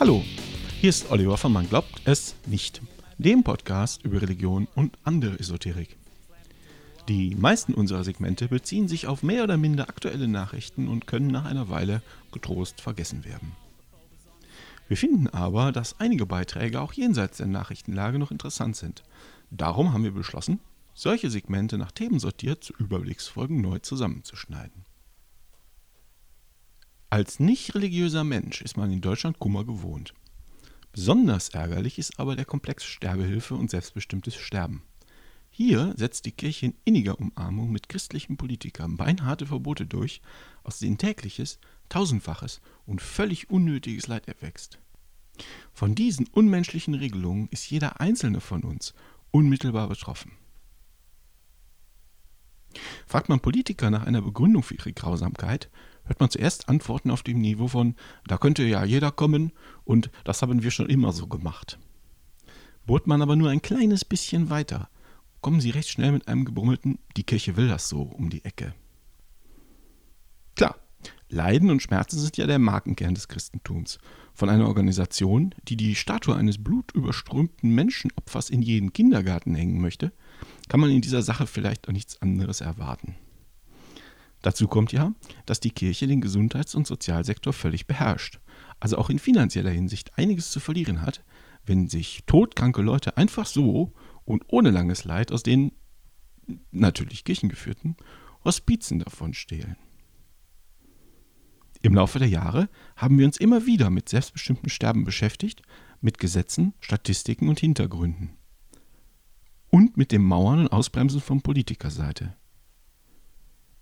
Hallo, hier ist Oliver von Man glaubt es nicht, dem Podcast über Religion und andere Esoterik. Die meisten unserer Segmente beziehen sich auf mehr oder minder aktuelle Nachrichten und können nach einer Weile getrost vergessen werden. Wir finden aber, dass einige Beiträge auch jenseits der Nachrichtenlage noch interessant sind. Darum haben wir beschlossen, solche Segmente nach Themen sortiert zu Überblicksfolgen neu zusammenzuschneiden. Als nicht religiöser Mensch ist man in Deutschland Kummer gewohnt. Besonders ärgerlich ist aber der Komplex Sterbehilfe und selbstbestimmtes Sterben. Hier setzt die Kirche in inniger Umarmung mit christlichen Politikern beinharte Verbote durch, aus denen tägliches, tausendfaches und völlig unnötiges Leid erwächst. Von diesen unmenschlichen Regelungen ist jeder einzelne von uns unmittelbar betroffen. Fragt man Politiker nach einer Begründung für ihre Grausamkeit, hört man zuerst Antworten auf dem Niveau von da könnte ja jeder kommen und das haben wir schon immer so gemacht. Bohrt man aber nur ein kleines bisschen weiter, kommen sie recht schnell mit einem gebrummelten die Kirche will das so um die Ecke. Klar, Leiden und Schmerzen sind ja der Markenkern des Christentums. Von einer Organisation, die die Statue eines blutüberströmten Menschenopfers in jeden Kindergarten hängen möchte, kann man in dieser Sache vielleicht auch nichts anderes erwarten. Dazu kommt ja, dass die Kirche den Gesundheits- und Sozialsektor völlig beherrscht, also auch in finanzieller Hinsicht einiges zu verlieren hat, wenn sich todkranke Leute einfach so und ohne langes Leid aus den natürlich kirchengeführten Hospizen davon stehlen. Im Laufe der Jahre haben wir uns immer wieder mit selbstbestimmtem Sterben beschäftigt, mit Gesetzen, Statistiken und Hintergründen. Und mit dem Mauern und Ausbremsen von Politikerseite.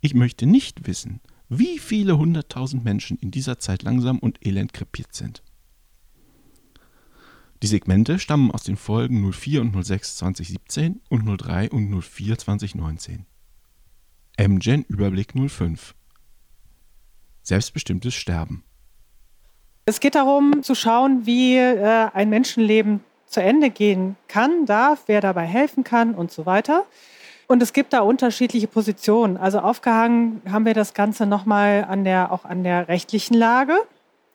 Ich möchte nicht wissen, wie viele hunderttausend Menschen in dieser Zeit langsam und elend krepiert sind. Die Segmente stammen aus den Folgen 04 und 06 2017 und 03 und 04 2019. MGen Überblick 05. Selbstbestimmtes Sterben. Es geht darum zu schauen, wie äh, ein Menschenleben zu Ende gehen kann, darf, wer dabei helfen kann und so weiter. Und es gibt da unterschiedliche Positionen. Also aufgehangen haben wir das Ganze nochmal an der, auch an der rechtlichen Lage.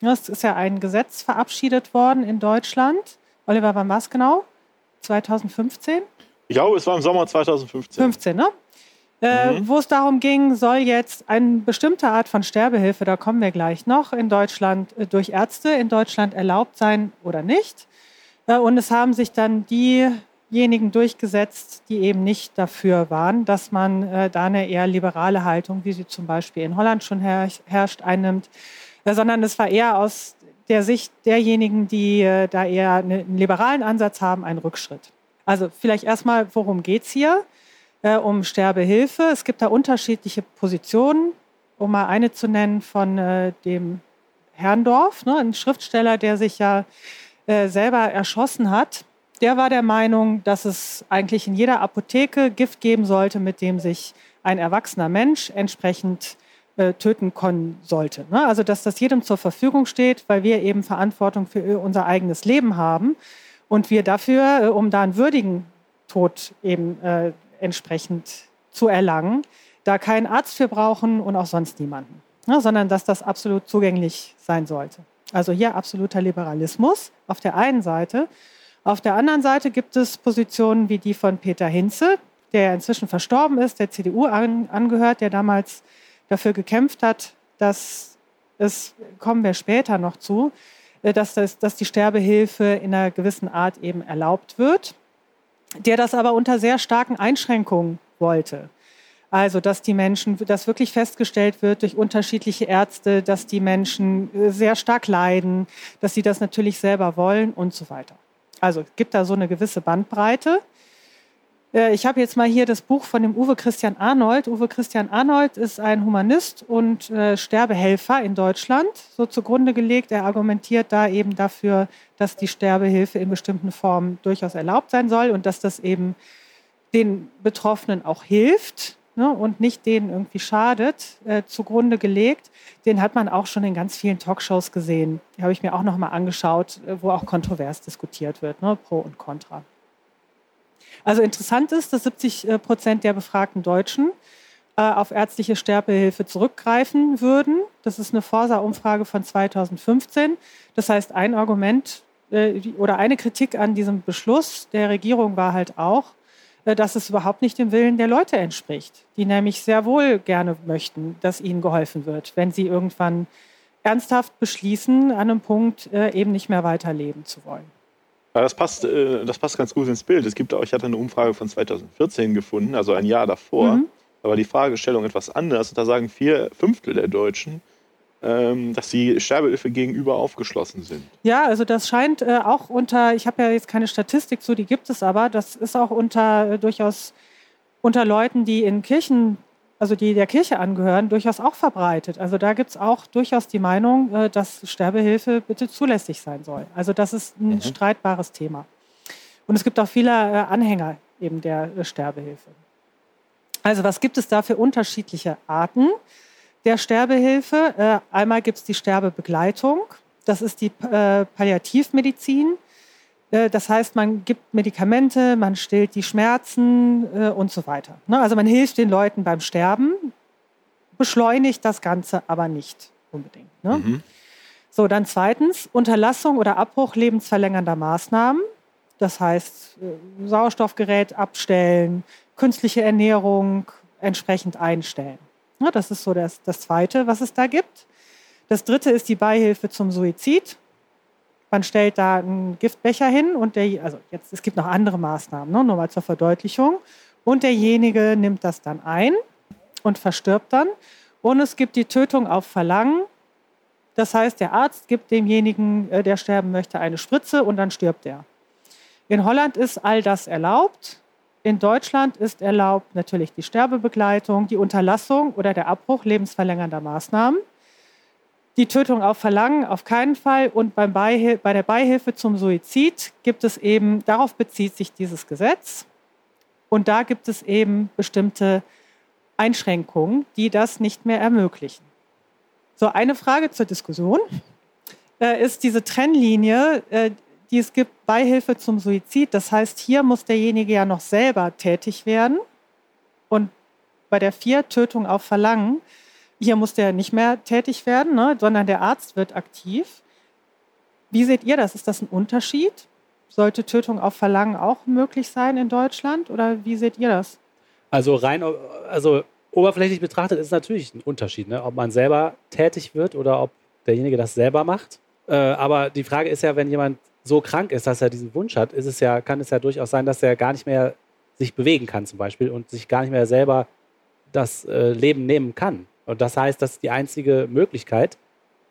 Es ist ja ein Gesetz verabschiedet worden in Deutschland. Oliver, wann war es genau? 2015? Ich glaube, es war im Sommer 2015. 15, ne? Äh, mhm. Wo es darum ging, soll jetzt eine bestimmte Art von Sterbehilfe, da kommen wir gleich noch, in Deutschland äh, durch Ärzte in Deutschland erlaubt sein oder nicht. Äh, und es haben sich dann die diejenigen durchgesetzt, die eben nicht dafür waren, dass man äh, da eine eher liberale Haltung, wie sie zum Beispiel in Holland schon her herrscht, einnimmt, äh, sondern es war eher aus der Sicht derjenigen, die äh, da eher einen liberalen Ansatz haben, ein Rückschritt. Also vielleicht erstmal, worum geht es hier? Äh, um Sterbehilfe. Es gibt da unterschiedliche Positionen, um mal eine zu nennen von äh, dem Herrndorf, ne, ein Schriftsteller, der sich ja äh, selber erschossen hat der war der Meinung, dass es eigentlich in jeder Apotheke Gift geben sollte, mit dem sich ein erwachsener Mensch entsprechend äh, töten können sollte. Ne? Also dass das jedem zur Verfügung steht, weil wir eben Verantwortung für unser eigenes Leben haben und wir dafür, äh, um da einen würdigen Tod eben äh, entsprechend zu erlangen, da keinen Arzt für brauchen und auch sonst niemanden, ne? sondern dass das absolut zugänglich sein sollte. Also hier absoluter Liberalismus auf der einen Seite. Auf der anderen Seite gibt es Positionen wie die von Peter Hinze, der inzwischen verstorben ist, der CDU an, angehört, der damals dafür gekämpft hat, dass es, kommen wir später noch zu, äh, dass, das, dass die Sterbehilfe in einer gewissen Art eben erlaubt wird, der das aber unter sehr starken Einschränkungen wollte. Also, dass die Menschen, dass wirklich festgestellt wird durch unterschiedliche Ärzte, dass die Menschen äh, sehr stark leiden, dass sie das natürlich selber wollen und so weiter. Also gibt da so eine gewisse Bandbreite. Äh, ich habe jetzt mal hier das Buch von dem Uwe Christian Arnold. Uwe Christian Arnold ist ein Humanist und äh, Sterbehelfer in Deutschland, so zugrunde gelegt. Er argumentiert da eben dafür, dass die Sterbehilfe in bestimmten Formen durchaus erlaubt sein soll und dass das eben den Betroffenen auch hilft ne, und nicht denen irgendwie schadet, äh, zugrunde gelegt. Den hat man auch schon in ganz vielen Talkshows gesehen. Die habe ich mir auch noch mal angeschaut, äh, wo auch kontrovers diskutiert wird, ne, pro und contra. Also interessant ist, dass 70 äh, Prozent der befragten Deutschen äh, auf ärztliche Sterbehilfe zurückgreifen würden. Das ist eine Forsa-Umfrage von 2015. Das heißt, ein Argument äh, oder eine Kritik an diesem Beschluss der Regierung war halt auch, dass es überhaupt nicht dem Willen der Leute entspricht, die nämlich sehr wohl gerne möchten, dass ihnen geholfen wird, wenn sie irgendwann ernsthaft beschließen, an einem Punkt äh, eben nicht mehr weiterleben zu wollen. Ja, das passt, das passt ganz gut ins Bild. Es gibt auch, ich hatte eine Umfrage von 2014 gefunden, also ein Jahr davor. Mhm. Da war die Fragestellung etwas anders. Da sagen vier Fünftel der Deutschen, dass die Sterbehilfe gegenüber aufgeschlossen sind. Ja, also das scheint äh, auch unter, ich habe ja jetzt keine Statistik zu, die gibt es aber, das ist auch unter äh, durchaus unter Leuten, die in Kirchen, also die der Kirche angehören, durchaus auch verbreitet. Also da gibt es auch durchaus die Meinung, äh, dass Sterbehilfe bitte zulässig sein soll. Also das ist ein mhm. streitbares Thema. Und es gibt auch viele äh, Anhänger eben der äh, Sterbehilfe. Also was gibt es da für unterschiedliche Arten? Der Sterbehilfe. Äh, einmal gibt es die Sterbebegleitung. Das ist die äh, Palliativmedizin. Äh, das heißt, man gibt Medikamente, man stillt die Schmerzen und so weiter. Ne? Also man hilft den Leuten beim Sterben, beschleunigt das Ganze aber nicht unbedingt. Ne? Mhm. So, dann zweitens Unterlassung oder Abbruch lebensverlängernder Maßnahmen. Das heißt, Sauerstoffgerät abstellen, künstliche Ernährung entsprechend einstellen. Ja, das ist so das, das Zweite, was es da gibt. Das Dritte ist die Beihilfe zum Suizid. Man stellt da einen Giftbecher hin und der, also jetzt, es gibt noch andere Maßnahmen, ne, nur mal zur Verdeutlichung. Und derjenige nimmt das dann ein und verstirbt dann. Und es gibt die Tötung auf Verlangen. Das heißt, der Arzt gibt demjenigen, äh, der sterben möchte, eine Spritze und dann stirbt er. In Holland ist all das erlaubt. In Deutschland ist erlaubt natürlich die Sterbebegleitung, die Unterlassung oder der Abbruch lebensverlängernder Maßnahmen. Die Tötung auf Verlangen auf keinen Fall. Und beim bei der Beihilfe zum Suizid gibt es eben, darauf bezieht sich dieses Gesetz. Und da gibt es eben bestimmte Einschränkungen, die das nicht mehr ermöglichen. So, eine Frage zur Diskussion äh, ist diese Trennlinie, äh, die es gibt, Beihilfe zum Suizid. Das heißt, hier muss derjenige ja noch selber tätig werden. Und bei der vier Tötung auf Verlangen, hier muss der nicht mehr tätig werden, ne, sondern der Arzt wird aktiv. Wie seht ihr das? Ist das ein Unterschied? Sollte Tötung auf Verlangen auch möglich sein in Deutschland? Oder wie seht ihr das? Also rein, also oberflächlich betrachtet ist es natürlich ein Unterschied, ne? ob man selber tätig wird oder ob derjenige das selber macht. Äh, aber die Frage ist ja, wenn jemand so krank ist, dass er diesen Wunsch hat, ist es ja, kann es ja durchaus sein, dass er gar nicht mehr sich bewegen kann zum Beispiel und sich gar nicht mehr selber das äh, Leben nehmen kann. Und das heißt, dass die einzige Möglichkeit,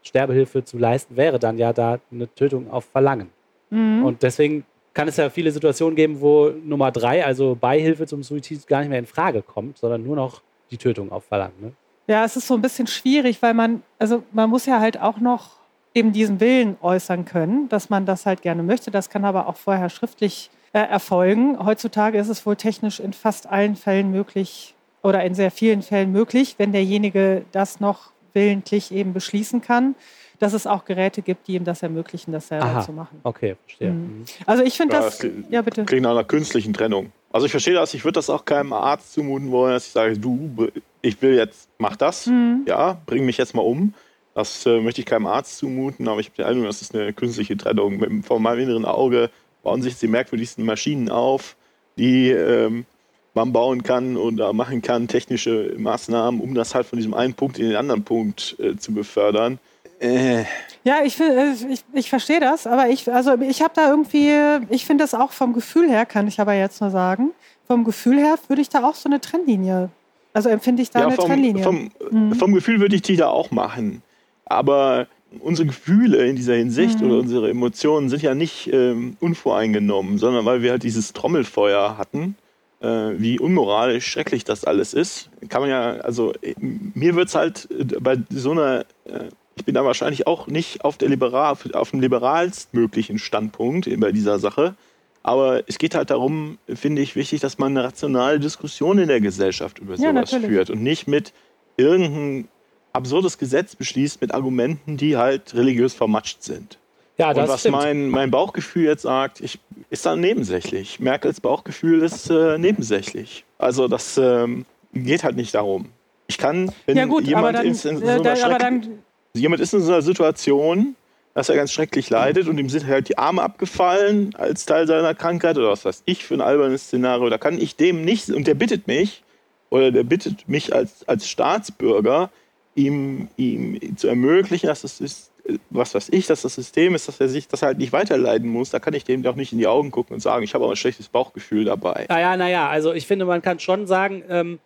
Sterbehilfe zu leisten, wäre dann ja da eine Tötung auf Verlangen. Mhm. Und deswegen kann es ja viele Situationen geben, wo Nummer drei, also Beihilfe zum Suizid, gar nicht mehr in Frage kommt, sondern nur noch die Tötung auf Verlangen. Ne? Ja, es ist so ein bisschen schwierig, weil man, also man muss ja halt auch noch eben diesen Willen äußern können, dass man das halt gerne möchte. Das kann aber auch vorher schriftlich äh, erfolgen. Heutzutage ist es wohl technisch in fast allen Fällen möglich oder in sehr vielen Fällen möglich, wenn derjenige das noch willentlich eben beschließen kann, dass es auch Geräte gibt, die ihm das ermöglichen, das selber Aha, zu machen. Okay, verstehe. Mhm. mhm. Also ich finde ja, das, ja bitte. Klingt nach einer künstlichen Trennung. Also ich verstehe das, ich würde das auch keinem Arzt zumuten wollen, dass ich sage, du, ich will jetzt, mach das, mhm. ja, bring mich jetzt mal um. Das äh, möchte ich keinem Arzt zumuten, aber ich habe den Eindruck, das ist eine künstliche Trennung. Mit, vor meinem inneren Auge bauen sich die merkwürdigsten Maschinen auf, die ähm, man bauen kann oder machen kann, technische Maßnahmen, um das halt von diesem einen Punkt in den anderen Punkt äh, zu befördern. Äh. Ja, ich, äh, ich, ich verstehe das, aber ich, also ich habe da irgendwie, ich finde das auch vom Gefühl her, kann ich aber jetzt nur sagen, vom Gefühl her würde ich da auch so eine Trennlinie, also empfinde ich da ja, eine vom, Trennlinie. Vom, mhm. vom Gefühl würde ich die da auch machen. Aber unsere Gefühle in dieser Hinsicht mhm. oder unsere Emotionen sind ja nicht ähm, unvoreingenommen, sondern weil wir halt dieses Trommelfeuer hatten, äh, wie unmoralisch schrecklich das alles ist, kann man ja, also mir wird es halt äh, bei so einer, äh, ich bin da wahrscheinlich auch nicht auf, der liberal, auf dem liberalstmöglichen Standpunkt bei dieser Sache, aber es geht halt darum, finde ich, wichtig, dass man eine rationale Diskussion in der Gesellschaft über sowas ja, führt und nicht mit irgendeinem absurdes Gesetz beschließt mit Argumenten, die halt religiös vermatscht sind. Ja, das Und was mein, mein Bauchgefühl jetzt sagt, ich, ist dann nebensächlich. Merkels Bauchgefühl ist äh, nebensächlich. Also das, ähm, geht halt nicht darum. Ich kann, wenn ja gut, jemand, dann, ist in so äh, einer da, aber Schreck- dann jemand ist in so einer Situation, dass er ganz schrecklich leidet und ihm sind halt die Arme abgefallen als Teil seiner Krankheit oder was weiß ich für ein albernes Szenario. Da kann ich dem nicht, und der bittet mich, oder der bittet mich als, als Staatsbürger, ihm, ihm zu ermöglichen, dass das ist, was weiß ich, dass das System ist, dass er sich das halt nicht weiterleiden muss. Da kann ich dem doch nicht in die Augen gucken und sagen, ich habe aber ein schlechtes Bauchgefühl dabei. Naja, naja, also ich finde, man kann schon sagen, ähm,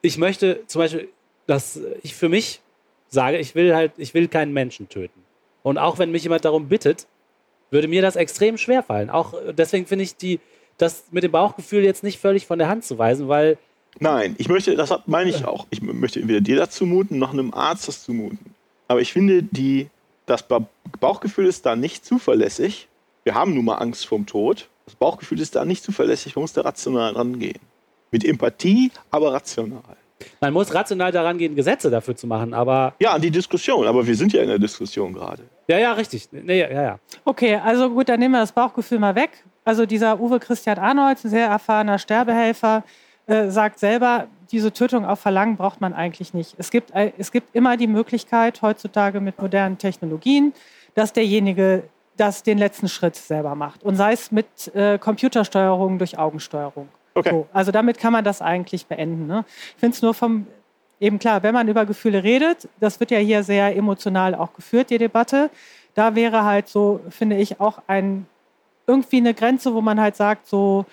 ich möchte zum Beispiel, dass ich für mich sage, ich will halt, ich will keinen Menschen töten. Und auch wenn mich jemand darum bittet, würde mir das extrem schwer fallen. Auch deswegen finde ich die, das mit dem Bauchgefühl jetzt nicht völlig von der Hand zu weisen, weil Nein, ich möchte, das meine ich auch, ich möchte entweder dir das zumuten, noch einem Arzt das zumuten. Aber ich finde, die, das Ba- Bauchgefühl ist da nicht zuverlässig. Wir haben nun mal Angst vorm Tod. Das Bauchgefühl ist da nicht zuverlässig, man muss da rational rangehen. Mit Empathie, aber rational. man muss rational daran gehen, Gesetze dafür zu machen. Aber Ja, an die Diskussion, aber wir sind ja in der Diskussion gerade. ja, ja, richtig. Nee, ja, ja. Okay, also gut, dann nehmen wir das Bauchgefühl mal weg. Also dieser Uwe Christian Arnold, ein sehr erfahrener Sterbehelfer, äh, sagt selber, diese Tötung auf Verlangen braucht man eigentlich nicht. Es gibt, äh, es gibt immer die Möglichkeit heutzutage mit modernen Technologien, dass derjenige das den letzten Schritt selber macht. Und sei es mit äh, Computersteuerung durch Augensteuerung. Okay. So, also damit kann man das eigentlich beenden. Ne? Ich finde es nur vom, eben klar, wenn man über Gefühle redet, das wird ja hier sehr emotional auch geführt, die Debatte, da wäre halt so, finde ich, auch ein, irgendwie eine Grenze, wo man halt sagt, so,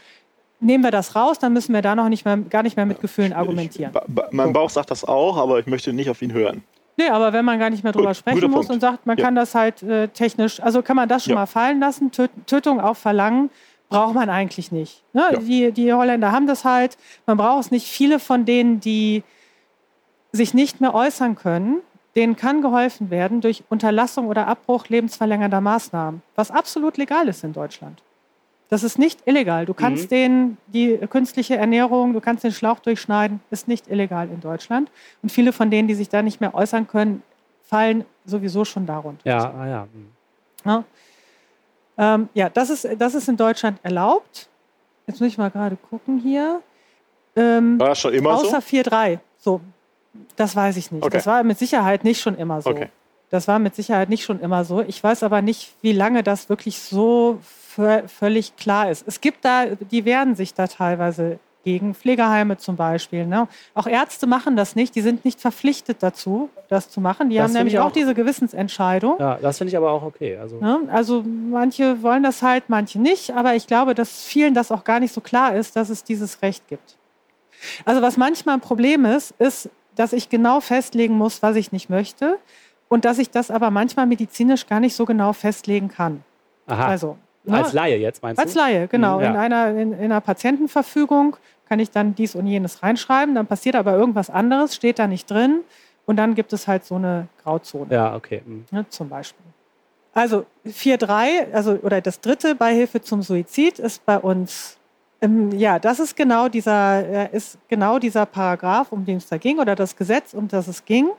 nehmen wir das raus, dann müssen wir da noch nicht mehr, gar nicht mehr mit Gefühlen argumentieren. Ich, ba, mein Bauch sagt das auch, aber ich möchte nicht auf ihn hören. Nee, aber wenn man gar nicht mehr drüber Gut, sprechen muss Punkt. und sagt, man Ja. kann das halt äh, technisch, also kann man das schon Ja. mal fallen lassen, Töt Tötung auf Verlangen braucht man eigentlich nicht. Ne? Ja. Die, die Holländer haben das halt, man braucht es nicht. Viele von denen, die sich nicht mehr äußern können, denen kann geholfen werden durch Unterlassung oder Abbruch lebensverlängernder Maßnahmen, was absolut legal ist in Deutschland. Das ist nicht illegal. Du kannst Mhm. den, die künstliche Ernährung, du kannst den Schlauch durchschneiden, ist nicht illegal in Deutschland. Und viele von denen, die sich da nicht mehr äußern können, fallen sowieso schon darunter. Ja, ah, ja. hm. Ja, ähm, ja das, ist, das ist in Deutschland erlaubt. Jetzt muss ich mal gerade gucken hier. Ähm, War das schon immer außer so? 4.3. So, das weiß ich nicht. Okay. Das war mit Sicherheit nicht schon immer so. Okay. Das war mit Sicherheit nicht schon immer so. Ich weiß aber nicht, wie lange das wirklich so vö- völlig klar ist. Es gibt da, die wehren sich da teilweise gegen Pflegeheime zum Beispiel. Ne? Auch Ärzte machen das nicht. Die sind nicht verpflichtet dazu, das zu machen. Die Das haben nämlich ich auch auch- diese Gewissensentscheidung. ja das finde ich aber auch okay. Also, Ne? Also manche wollen das halt, manche nicht. Aber ich glaube, dass vielen das auch gar nicht so klar ist, dass es dieses Recht gibt. Also was manchmal ein Problem ist, ist, dass ich genau festlegen muss, was ich nicht möchte und dass ich das aber manchmal medizinisch gar nicht so genau festlegen kann. aha. Also ne? als Laie jetzt meinst Als du? Laie, genau. Mhm, ja. in, einer, in, in einer Patientenverfügung kann ich dann dies und jenes reinschreiben, dann passiert aber irgendwas anderes, steht da nicht drin und dann gibt es halt so eine Grauzone Ja, okay. hm. ne, zum Beispiel. Also 4.3, also oder das dritte Beihilfe zum Suizid ist bei uns, ähm, ja, das ist genau dieser, äh, ist genau dieser Paragraph, um den es da ging, oder das Gesetz, um das es ging.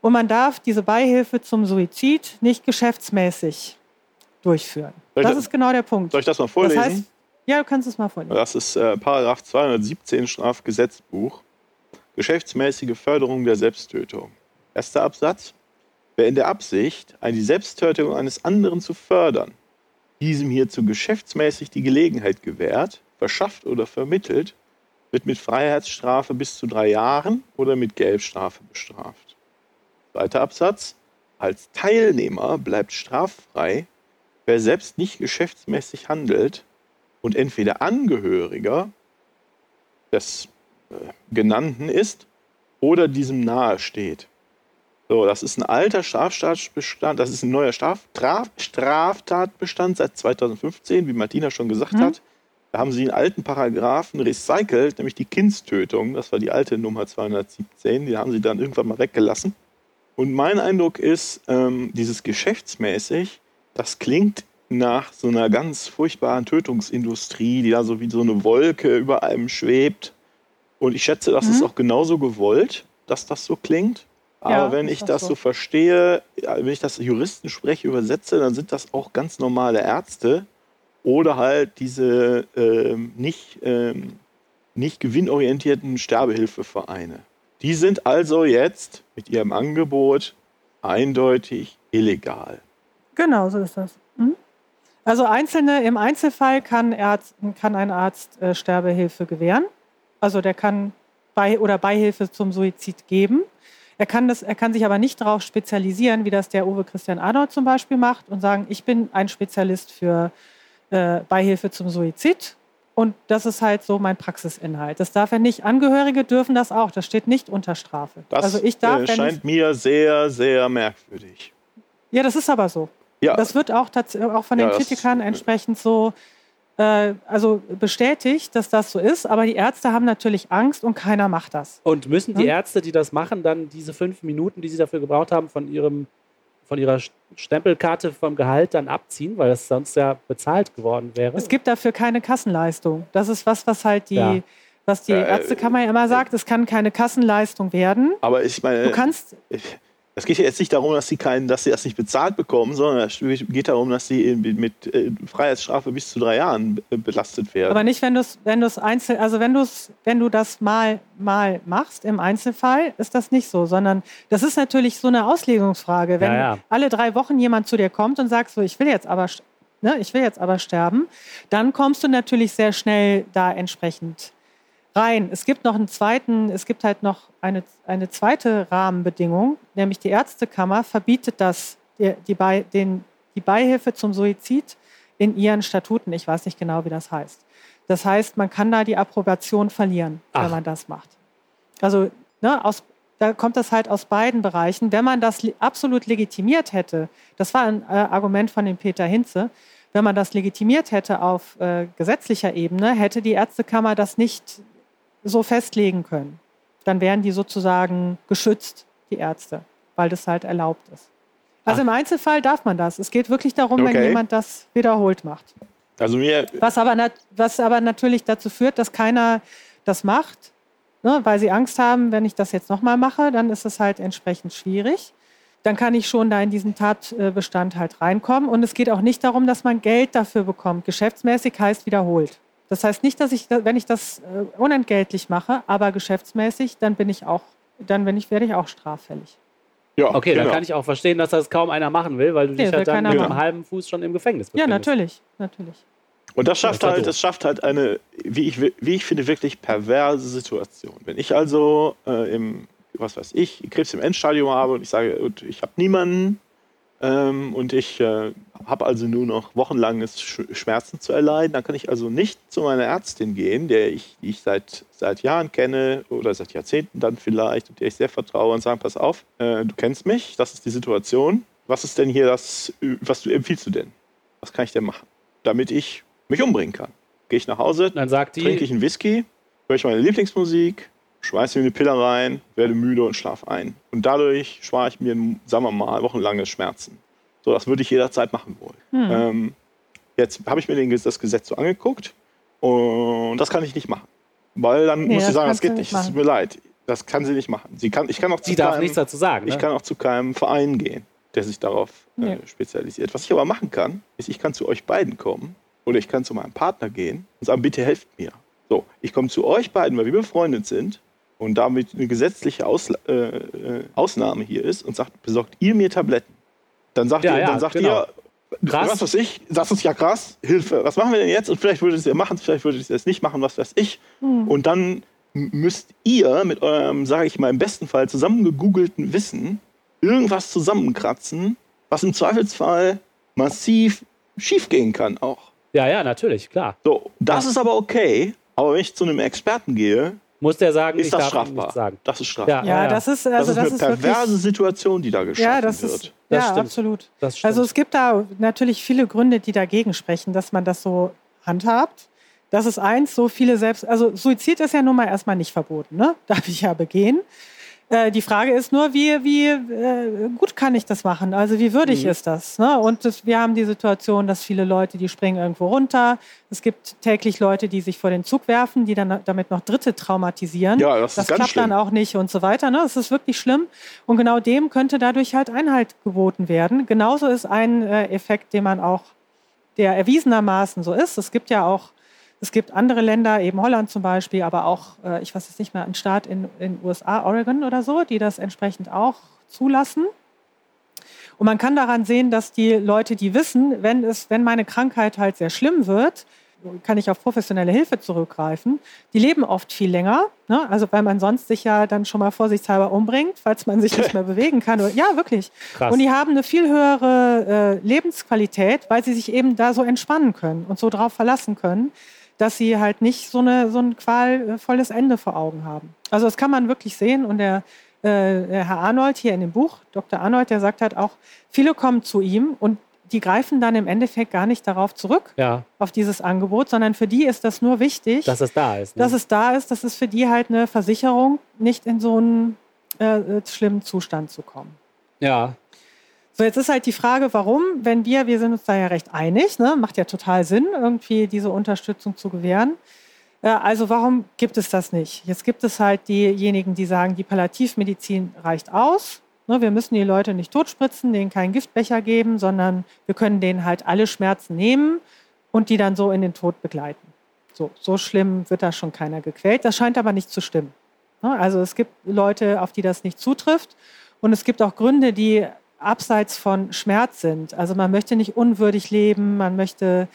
Und man darf diese Beihilfe zum Suizid nicht geschäftsmäßig durchführen. Das das- ist genau der Punkt. Soll ich das mal Das vorlesen? heißt, ja, du kannst es mal vorlesen. Das ist äh, Paragraph 217 Strafgesetzbuch. Geschäftsmäßige Förderung der Selbsttötung. Erster Absatz. Wer in der Absicht, eine die Selbsttötung eines anderen zu fördern, diesem hierzu geschäftsmäßig die Gelegenheit gewährt, verschafft oder vermittelt, wird mit Freiheitsstrafe bis zu drei Jahren oder mit Geldstrafe bestraft. Zweiter Absatz. Als Teilnehmer bleibt straffrei, wer selbst nicht geschäftsmäßig handelt und entweder Angehöriger des äh, Genannten ist oder diesem nahe steht. So, das ist ein alter Straftatbestand, das ist ein neuer Straf Straf Straftatbestand seit 2015, wie Martina schon gesagt Mhm. hat. Da haben sie einen alten Paragraphen recycelt, nämlich die Kindstötung. Das war die alte Nummer 217. Die haben sie dann irgendwann mal weggelassen. Und mein Eindruck ist, ähm, dieses geschäftsmäßig, das klingt nach so einer ganz furchtbaren Tötungsindustrie, die da so wie so eine Wolke über einem schwebt. Und ich schätze, das Mhm. ist auch genauso gewollt, dass das so klingt. Aber Ja, wenn ich das so. so verstehe, wenn ich das Juristen spreche, übersetze, dann sind das auch ganz normale Ärzte oder halt diese ähm, nicht, ähm, nicht gewinnorientierten Sterbehilfevereine. Die sind also jetzt mit ihrem Angebot eindeutig illegal. Genau, so ist das. Hm? Also einzelne, im Einzelfall kann, Arzt, kann ein Arzt äh, Sterbehilfe gewähren. Also der kann bei, oder Beihilfe zum Suizid geben. Er kann, das, er kann sich aber nicht darauf spezialisieren, wie das der Uwe Christian Arnold zum Beispiel macht und sagen, ich bin ein Spezialist für äh, Beihilfe zum Suizid und das ist halt so mein Praxisinhalt. Das darf er nicht. Angehörige dürfen das auch. Das steht nicht unter Strafe. Das also ich darf, äh, scheint ich, mir sehr, sehr merkwürdig. Ja, das ist aber so. Ja. Das wird auch, auch von den ja, Kritikern entsprechend so äh, also bestätigt, dass das so ist. Aber die Ärzte haben natürlich Angst und keiner macht das. Und müssen die hm? Ärzte, die das machen, dann diese fünf Minuten, die sie dafür gebraucht haben, von ihrem von ihrer Stempelkarte vom Gehalt dann abziehen, weil das sonst ja bezahlt geworden wäre. Es gibt dafür keine Kassenleistung. Das ist was, was halt die, ja. was die Ärztekammer ja immer sagt. Es kann keine Kassenleistung werden. Aber ich meine, du kannst. Ich, es geht ja jetzt nicht darum, dass sie, keinen, dass sie das nicht bezahlt bekommen, sondern es geht darum, dass sie mit äh, Freiheitsstrafe bis zu drei Jahren belastet werden. Aber nicht, wenn du es wenn einzel, also wenn, wenn du das mal, mal machst im Einzelfall, ist das nicht so, sondern das ist natürlich so eine Auslegungsfrage. Wenn ja, ja. alle drei Wochen jemand zu dir kommt und sagt so, ich will jetzt aber, ne, ich will jetzt aber sterben, dann kommst du natürlich sehr schnell da entsprechend rein. Es gibt noch einen zweiten, es gibt halt noch eine, eine zweite Rahmenbedingung, nämlich die Ärztekammer verbietet das, die, die, Bei, den, die Beihilfe zum Suizid in ihren Statuten. Ich weiß nicht genau, wie das heißt. Das heißt, man kann da die Approbation verlieren, Ach. wenn man das macht. Also ne, aus, da kommt das halt aus beiden Bereichen. Wenn man das absolut legitimiert hätte, das war ein äh, Argument von dem Peter Hinze, wenn man das legitimiert hätte auf äh, gesetzlicher Ebene, hätte die Ärztekammer das nicht so festlegen können. Dann wären die sozusagen geschützt, die Ärzte, weil das halt erlaubt ist. Also im Einzelfall darf man das. Es geht wirklich darum, okay. wenn jemand das wiederholt macht. Also mir was, aber was aber natürlich dazu führt, dass keiner das macht, ne, weil sie Angst haben, wenn ich das jetzt nochmal mache, dann ist es halt entsprechend schwierig. Dann kann ich schon da in diesen Tatbestand halt reinkommen. Und es geht auch nicht darum, dass man Geld dafür bekommt. Geschäftsmäßig heißt wiederholt. Das heißt nicht, dass ich, wenn ich das äh, unentgeltlich mache, aber geschäftsmäßig, dann bin ich auch, dann bin ich, werde ich auch straffällig. Ja, okay, genau. dann kann ich auch verstehen, dass das kaum einer machen will, weil du dich halt dann mit einem halben Fuß schon im Gefängnis befindest. Ja, natürlich, natürlich. Und das schafft das halt, das schafft halt eine, wie ich, wie ich finde, wirklich perverse Situation. Wenn ich also äh, im, was weiß ich, Krebs im Endstadium habe und ich sage, ich habe niemanden, ähm, und ich äh, habe also nur noch wochenlanges Sch Schmerzen zu erleiden. Dann kann ich also nicht zu meiner Ärztin gehen, der ich, die ich seit, seit Jahren kenne oder seit Jahrzehnten dann vielleicht und der ich sehr vertraue und sagen, pass auf, äh, du kennst mich, das ist die Situation. Was ist denn hier das, was du empfiehlst du denn? Was kann ich denn machen, damit ich mich umbringen kann? Gehe ich nach Hause, dann sagt die, trinke ich einen Whisky, höre ich meine Lieblingsmusik, schmeiße mir eine Pille rein, werde müde und schlafe ein. Und dadurch spare ich mir, sagen wir mal, wochenlange Schmerzen. So, das würde ich jederzeit machen wollen. Hm. Ähm, jetzt habe ich mir den, das Gesetz so angeguckt und das kann ich nicht machen. Weil dann nee, muss sie sagen, das geht nicht. Es tut mir leid. Das kann sie nicht machen. Sie, kann, ich kann auch sie darf keinem, nichts dazu sagen. Ne? Ich kann auch zu keinem Verein gehen, der sich darauf äh, spezialisiert. Was ich aber machen kann, ist, ich kann zu euch beiden kommen oder ich kann zu meinem Partner gehen und sagen, bitte helft mir. So, ich komme zu euch beiden, weil wir befreundet sind und damit eine gesetzliche Ausla äh, äh, Ausnahme hier ist und sagt, besorgt ihr mir Tabletten. Dann sagt, ja, ihr, dann ja, sagt genau. ihr, krass. was weiß ich, das ist ja krass, Hilfe, was machen wir denn jetzt? Und vielleicht würdet ihr es machen, vielleicht würdet ihr es nicht machen, was weiß ich. Hm. Und dann müsst ihr mit eurem, sage ich mal, im besten Fall zusammengegoogelten Wissen irgendwas zusammenkratzen, was im Zweifelsfall massiv schiefgehen kann auch. Ja, ja, natürlich, klar. So, das ja. ist aber okay. Aber wenn ich zu einem Experten gehe, muss der sagen, ist das strafbar? sagen. Das ist strafbar. Ja, ja, das ist also das ist eine das perverse ist Situation, die da geschaffen ja, das ist, wird. Das ja, stimmt. absolut. Also es gibt da natürlich viele Gründe, die dagegen sprechen, dass man das so handhabt. Das ist eins, so viele selbst, also Suizid ist ja nun mal erstmal nicht verboten, ne? Darf ich ja begehen. Äh, die Frage ist nur, wie, wie äh, gut kann ich das machen? Also wie würdig mhm. ist das? Ne? Und das, wir haben die Situation, dass viele Leute, die springen irgendwo runter. Es gibt täglich Leute, die sich vor den Zug werfen, die dann damit noch Dritte traumatisieren. Ja, das, das klappt schlimm. dann auch nicht und so weiter. Ne? Das ist wirklich schlimm. Und genau dem könnte dadurch halt Einhalt geboten werden. Genauso ist ein äh, Effekt, den man auch, der erwiesenermaßen so ist. Es gibt ja auch Es gibt andere Länder, eben Holland zum Beispiel, aber auch, äh, ich weiß jetzt nicht mehr, ein Staat in den USA, Oregon oder so, die das entsprechend auch zulassen. Und man kann daran sehen, dass die Leute, die wissen, wenn, es, wenn meine Krankheit halt sehr schlimm wird, kann ich auf professionelle Hilfe zurückgreifen. Die leben oft viel länger, ne? also weil man sonst sich ja dann schon mal vorsichtshalber umbringt, falls man sich nicht mehr bewegen kann. Ja, wirklich. Krass. Und die haben eine viel höhere äh, Lebensqualität, weil sie sich eben da so entspannen können und so drauf verlassen können, dass sie halt nicht so, eine, so ein qualvolles Ende vor Augen haben. Also das kann man wirklich sehen und der äh, Herr Arnold hier in dem Buch, Dr. Arnold, der sagt halt auch, viele kommen zu ihm und die greifen dann im Endeffekt gar nicht darauf zurück, ja. auf dieses Angebot, sondern für die ist das nur wichtig, dass es da ist. Ne? Dass es da ist, dass es für die halt eine Versicherung, nicht in so einen äh, schlimmen Zustand zu kommen. Ja. So, jetzt ist halt die Frage, warum, wenn wir, wir sind uns da ja recht einig, ne, macht ja total Sinn, irgendwie diese Unterstützung zu gewähren. Äh, also warum gibt es das nicht? Jetzt gibt es halt diejenigen, die sagen, die Palliativmedizin reicht aus Ne, wir müssen die Leute nicht totspritzen, denen keinen Giftbecher geben, sondern wir können denen halt alle Schmerzen nehmen und die dann so in den Tod begleiten. So, so schlimm wird da schon keiner gequält. Das scheint aber nicht zu stimmen. Ne, also es gibt Leute, auf die das nicht zutrifft. Und es gibt auch Gründe, die abseits von Schmerz sind. Also man möchte nicht unwürdig leben, man möchte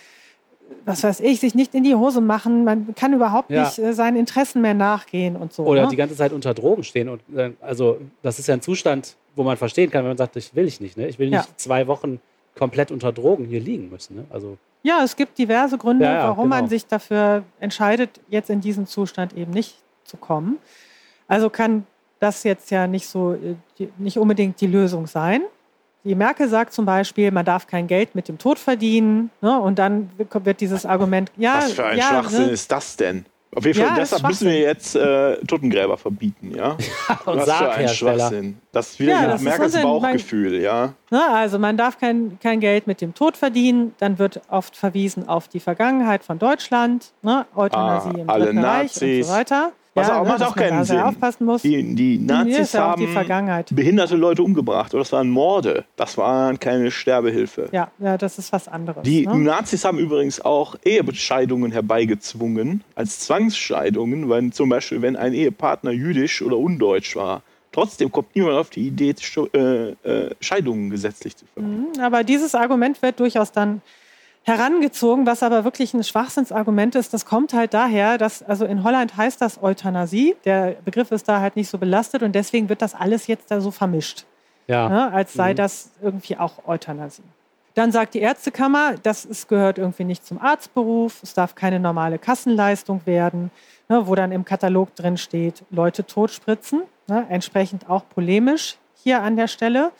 was weiß ich, sich nicht in die Hose machen, man kann überhaupt ja. nicht äh, seinen Interessen mehr nachgehen und so. Oder ne? die ganze Zeit unter Drogen stehen. Und, äh, also das ist ja ein Zustand, wo man verstehen kann, wenn man sagt, das will ich nicht. Ne? Ich will nicht ja. zwei Wochen komplett unter Drogen hier liegen müssen. Ne? Also ja, es gibt diverse Gründe, ja, warum genau. man sich dafür entscheidet, jetzt in diesen Zustand eben nicht zu kommen. Also kann das jetzt ja nicht so, äh, nicht unbedingt die Lösung sein. Die Merkel sagt zum Beispiel, man darf kein Geld mit dem Tod verdienen. Ne? Und dann wird dieses Argument, ja. Was für ein ja, Schwachsinn ne? ist das denn? Auf jeden Fall, ja, deshalb müssen wir jetzt äh, Totengräber verbieten, ja? und Was für ein Schwachsinn. Das ist wieder ja, das Merkels Bauchgefühl, ja? Na, ne, also man darf kein, kein Geld mit dem Tod verdienen, dann wird oft verwiesen auf die Vergangenheit von Deutschland, ne? Euthanasie ah, im alle Dritten Nazis. Reich und so weiter. Was ja, auch, ne, macht auch keinen Sinn. Aufpassen muss. Die, die Nazis ja haben die behinderte Leute umgebracht. Oder das waren Morde. Das waren keine Sterbehilfe. Ja, ja das ist was anderes. Die ne? Nazis haben übrigens auch Ehebescheidungen herbeigezwungen als Zwangsscheidungen, weil zum Beispiel, wenn ein Ehepartner jüdisch oder undeutsch war. Trotzdem kommt niemand auf die Idee, äh, äh, Scheidungen gesetzlich zu verbieten. Mhm, aber dieses Argument wird durchaus dann herangezogen, was aber wirklich ein Schwachsinnsargument ist. Das kommt halt daher, dass, also in Holland heißt das Euthanasie. Der Begriff ist da halt nicht so belastet und deswegen wird das alles jetzt da so vermischt. Ja. Ne, als sei mhm. das irgendwie auch Euthanasie. Dann sagt die Ärztekammer, das ist, gehört irgendwie nicht zum Arztberuf, es darf keine normale Kassenleistung werden, ne, wo dann im Katalog drin steht, Leute totspritzen, ne, entsprechend auch polemisch hier an der Stelle.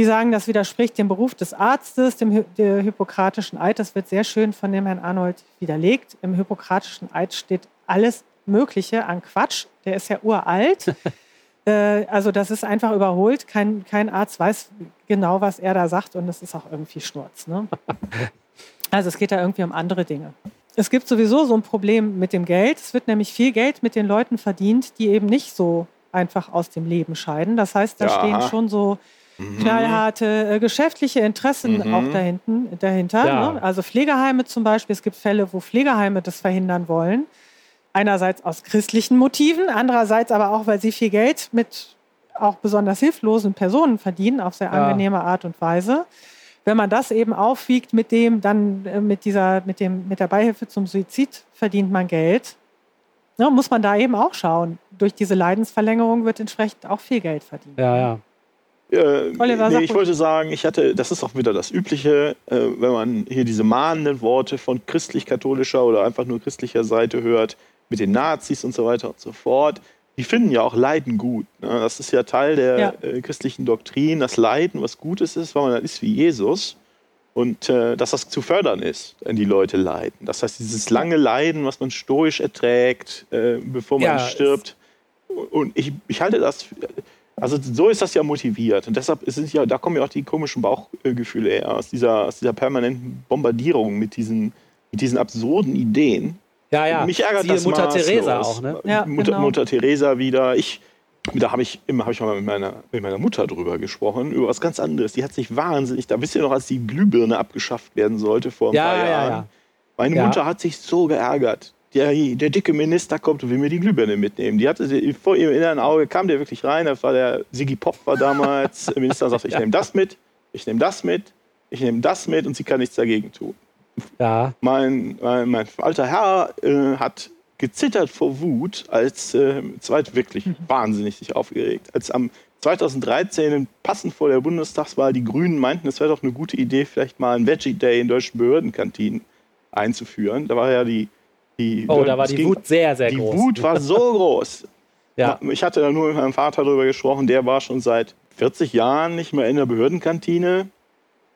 Die sagen, das widerspricht dem Beruf des Arztes, dem der hippokratischen Eid. Das wird sehr schön von dem Herrn Arnold widerlegt. Im hippokratischen Eid steht alles Mögliche an Quatsch. Der ist ja uralt. äh, also das ist einfach überholt. Kein, kein Arzt weiß genau, was er da sagt und das ist auch irgendwie Schnurz. Ne? Also es geht da irgendwie um andere Dinge. Es gibt sowieso so ein Problem mit dem Geld. Es wird nämlich viel Geld mit den Leuten verdient, die eben nicht so einfach aus dem Leben scheiden. Das heißt, da ja. stehen schon so mhm. knallharte äh, geschäftliche Interessen mhm. auch dahinten, dahinter. Ja. Ne? Also Pflegeheime zum Beispiel. Es gibt Fälle, wo Pflegeheime das verhindern wollen. Einerseits aus christlichen Motiven, andererseits aber auch, weil sie viel Geld mit auch besonders hilflosen Personen verdienen, auf sehr angenehme ja. Art und Weise. Wenn man das eben aufwiegt mit dem, dann äh, mit dieser, mit dem, mit der Beihilfe zum Suizid verdient man Geld. Ne, muss man da eben auch schauen. Durch diese Leidensverlängerung wird entsprechend auch viel Geld verdient. Ja, ja. Äh, nee, ich wollte sagen, ich hatte, das ist auch wieder das Übliche, äh, wenn man hier diese mahnenden Worte von christlich-katholischer oder einfach nur christlicher Seite hört, mit den Nazis und so weiter und so fort. Die finden ja auch Leiden gut. Ne? Das ist ja Teil der ja. Äh, christlichen Doktrin, dass Leiden was Gutes ist, weil man dann ist wie Jesus. Und äh, dass das zu fördern ist, wenn die Leute leiden. Das heißt, dieses lange Leiden, was man stoisch erträgt, äh, bevor man ja, stirbt. Und ich, ich halte das also so ist das ja motiviert. Und deshalb sind ja, da kommen ja auch die komischen Bauchgefühle her, aus dieser, aus dieser permanenten Bombardierung mit diesen, mit diesen absurden Ideen. Ja, ja. Mich ärgert Siehe das Mutter Teresa auch, ne? Ja, Mutter, genau. Mutter Teresa wieder. Ich, da habe ich, hab ich mal mit meiner, mit meiner Mutter drüber gesprochen, über was ganz anderes. Die hat sich wahnsinnig, da wisst ihr noch, als die Glühbirne abgeschafft werden sollte vor ein ja, paar Jahren. Ja, ja Meine Ja. Mutter hat sich so geärgert. Der, der dicke Minister kommt und will mir die Glühbirne mitnehmen. Die hatte sie- vor ihrem inneren Auge kam der wirklich rein. Das war der Sigi Pop war damals. Der Minister sagte, ich nehme das mit, ich nehme das mit, ich nehme das mit und sie kann nichts dagegen tun. Ja, Mein, mein, mein alter Herr äh, hat gezittert vor Wut, als äh, zweit wirklich wahnsinnig sich aufgeregt, als am 2013 passend vor der Bundestagswahl die Grünen meinten, es wäre doch eine gute Idee, vielleicht mal einen Veggie Day in deutschen Behördenkantinen einzuführen. Da war ja die, die oh, da war die ging- Wut sehr, sehr die groß. Wut war so groß. ja. Ich hatte da nur mit meinem Vater darüber gesprochen, der war schon seit 40 Jahren nicht mehr in der Behördenkantine.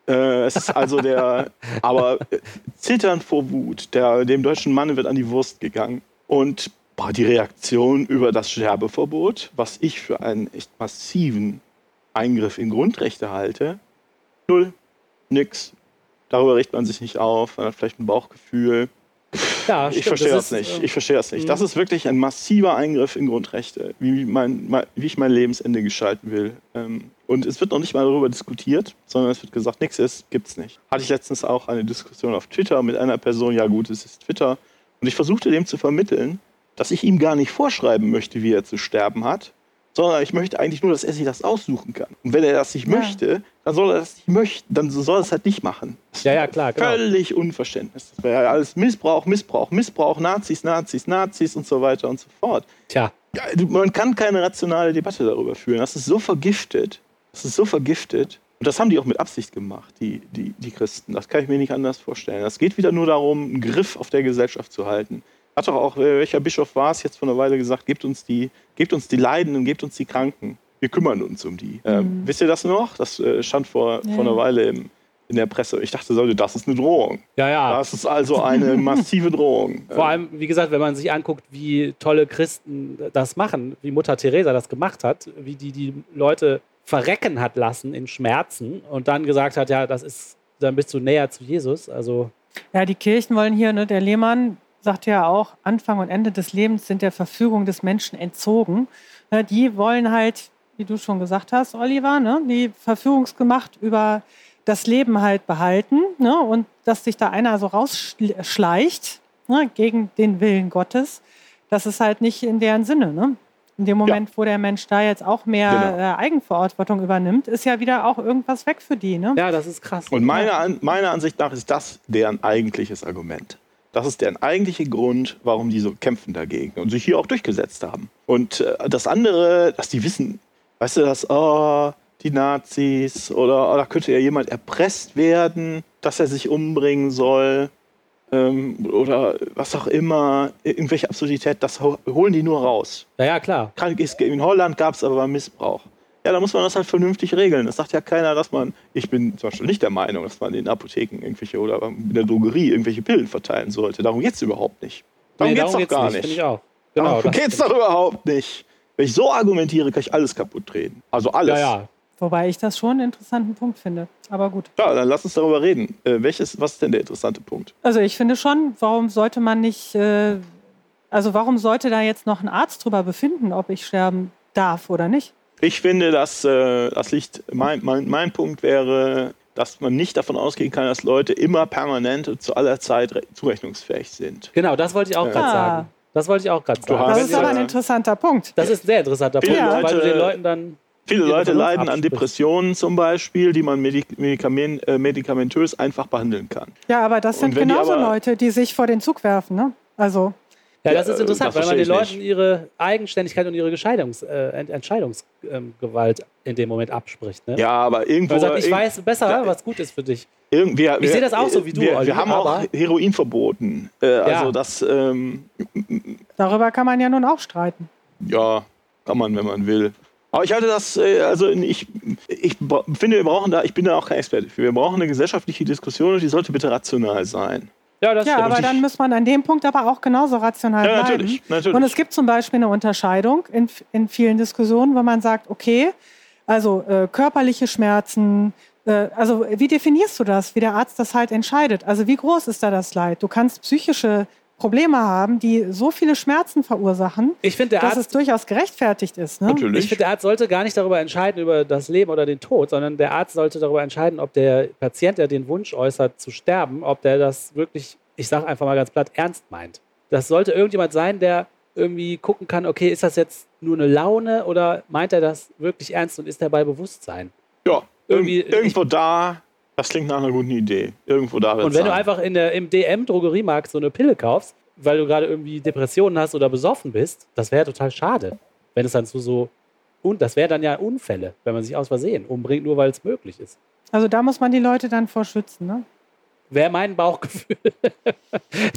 Äh, es ist also der, aber äh, zitternd vor Wut, der, dem deutschen Mann wird an die Wurst gegangen. Und boah, die Reaktion über das Sterbeverbot, was ich für einen echt massiven Eingriff in Grundrechte halte, null, nix. Darüber regt man sich nicht auf, man hat vielleicht ein Bauchgefühl. ja, Ich stimmt, verstehe das, ist, nicht. ähm, Ich verstehe das nicht. Das ist wirklich ein massiver Eingriff in Grundrechte, wie, mein, mein- wie ich mein Lebensende gestalten will. Ähm, Und es wird noch nicht mal darüber diskutiert, sondern es wird gesagt, nichts ist, gibt's nicht. Hatte ich letztens auch eine Diskussion auf Twitter mit einer Person, ja gut, es ist Twitter. Und ich versuchte dem zu vermitteln, dass ich ihm gar nicht vorschreiben möchte, wie er zu sterben hat, sondern ich möchte eigentlich nur, dass er sich das aussuchen kann. Und wenn er das nicht Ja. möchte, dann soll er das nicht möchten, dann soll er es halt nicht machen. Ja, ja, klar, genau. Völlig Unverständnis. Das wäre ja alles Missbrauch, Missbrauch, Missbrauch, Nazis, Nazis, Nazis und so weiter und so fort. Tja, Ja, man kann keine rationale Debatte darüber führen. Das ist so vergiftet. Das ist so vergiftet. Und das haben die auch mit Absicht gemacht, die, die, die Christen. Das kann ich mir nicht anders vorstellen. Das geht wieder nur darum, einen Griff auf der Gesellschaft zu halten. Hat doch auch, äh, welcher Bischof war es jetzt vor einer Weile gesagt, gebt uns die, gebt uns die Leidenden, gebt uns die Kranken. Wir kümmern uns um die. Ähm, wisst ihr das noch? Das äh, stand vor, Ja. vor einer Weile im, in der Presse. Ich dachte, das ist eine Drohung. ja, ja. Das ist also eine massive Drohung. Vor allem, wie gesagt, wenn man sich anguckt, wie tolle Christen das machen, wie Mutter Teresa das gemacht hat, wie die die Leute verrecken hat lassen in Schmerzen und dann gesagt hat, ja, das ist, dann bist du näher zu Jesus. Also, Ja, die Kirchen wollen hier, ne, der Lehmann sagt ja auch, Anfang und Ende des Lebens sind der Verfügung des Menschen entzogen. Ne, die wollen halt, wie du schon gesagt hast, Oliver, ne, die Verfügungsgemacht über das Leben halt behalten ne, und dass sich da einer so rausschleicht ne, gegen den Willen Gottes, das ist halt nicht in deren Sinne. Ne? In dem Moment, wo der Mensch da jetzt auch mehr Genau. äh, Eigenverantwortung übernimmt, ist ja wieder auch irgendwas weg für die. Ne? ja, das ist krass. Und meiner, An meiner Ansicht nach ist das deren eigentliches Argument. Das ist deren eigentliche Grund, warum die so kämpfen dagegen und sich hier auch durchgesetzt haben. Und äh, das andere, dass die wissen, weißt du, dass oh, die Nazis oder oh, da könnte ja jemand erpresst werden, dass er sich umbringen soll ähm, oder was auch immer, irgendwelche Absurdität, das ho- holen die nur raus. ja, ja, klar. In Holland gab es aber Missbrauch. Ja, da muss man das halt vernünftig regeln. Das sagt ja keiner, dass man, ich bin zum Beispiel nicht der Meinung, dass man in Apotheken irgendwelche oder in der Drogerie irgendwelche Pillen verteilen sollte. Darum geht es überhaupt nicht. Darum Nee, geht es doch gar nicht. ich auch. Genau, Darum das geht es doch überhaupt nicht. Wenn ich so argumentiere, kann ich alles kaputt treten. Also alles. Ja, ja. Wobei ich das schon einen interessanten Punkt finde. Aber gut. Ja, dann lass uns darüber reden. Äh, welches, was ist denn der interessante Punkt? Also ich finde schon, warum sollte man nicht, äh, also warum sollte da jetzt noch ein Arzt drüber befinden, ob ich sterben darf oder nicht? Ich finde, dass äh, das liegt, mein, mein, mein Punkt wäre, dass man nicht davon ausgehen kann, dass Leute immer permanent und zu aller Zeit re- zurechnungsfähig sind. Genau, das wollte ich auch Ja. gerade sagen. Das wollte ich auch gerade sagen. Das ist aber ein ja- interessanter Punkt. Das ist ein sehr interessanter Viele Punkt, weil du Leute- den Leuten dann. Viele Leute leiden an. Depressionen zum Beispiel, die man medik medikamen äh, medikamentös einfach behandeln kann. Ja, aber das sind die genauso aber- Leute, die sich vor den Zug werfen. Ne? Also Ja, das ist interessant, das weil man den Leuten ihre Eigenständigkeit und ihre äh, Ent- Entscheidungsgewalt in dem Moment abspricht. Ne? Ja, aber irgendwo. Weil sagt, ich weiß besser, Ja. was gut ist für dich. irgend- wir, Ich sehe das auch so wie du, Wir, Olli, wir haben auch aber- Heroin verboten. Äh, Also Ja. das, ähm, darüber kann man ja nun auch streiten. ja, kann man, wenn man will. Aber ich halte das, äh, also ich, ich finde, wir brauchen da, ich bin da auch kein Experte für, wir brauchen eine gesellschaftliche Diskussion und die sollte bitte rational sein. Ja, das Ja, aber dann muss man an dem Punkt aber auch genauso rational Ja, bleiben. natürlich, natürlich. Und es gibt zum Beispiel eine Unterscheidung in, in vielen Diskussionen, wo man sagt, okay, also äh, körperliche Schmerzen, äh, also wie definierst du das, wie der Arzt das halt entscheidet? Also wie groß ist da das Leid? Du kannst psychische Probleme haben, die so viele Schmerzen verursachen, Ich finde, der dass es Arzt durchaus gerechtfertigt ist. Ne? Natürlich. Ich finde, der Arzt sollte gar nicht darüber entscheiden, über das Leben oder den Tod, sondern der Arzt sollte darüber entscheiden, ob der Patient, der den Wunsch äußert, zu sterben, ob der das wirklich ich sage einfach mal ganz platt, ernst meint. Das sollte irgendjemand sein, der irgendwie gucken kann, okay, ist das jetzt nur eine Laune oder meint er das wirklich ernst und ist er bei Bewusstsein? Ja, irgendwie, irgendwo ich, da, das klingt nach einer guten Idee. Irgendwo da. Und wenn sein. du einfach in der, im DM-Drogeriemarkt so eine Pille kaufst, weil du gerade irgendwie Depressionen hast oder besoffen bist, das wäre total schade. Wenn es dann zu so, und das wäre dann ja Unfälle, wenn man sich aus Versehen umbringt, nur weil es möglich ist. Also da muss man die Leute dann vor schützen, ne? Wäre mein Bauchgefühl.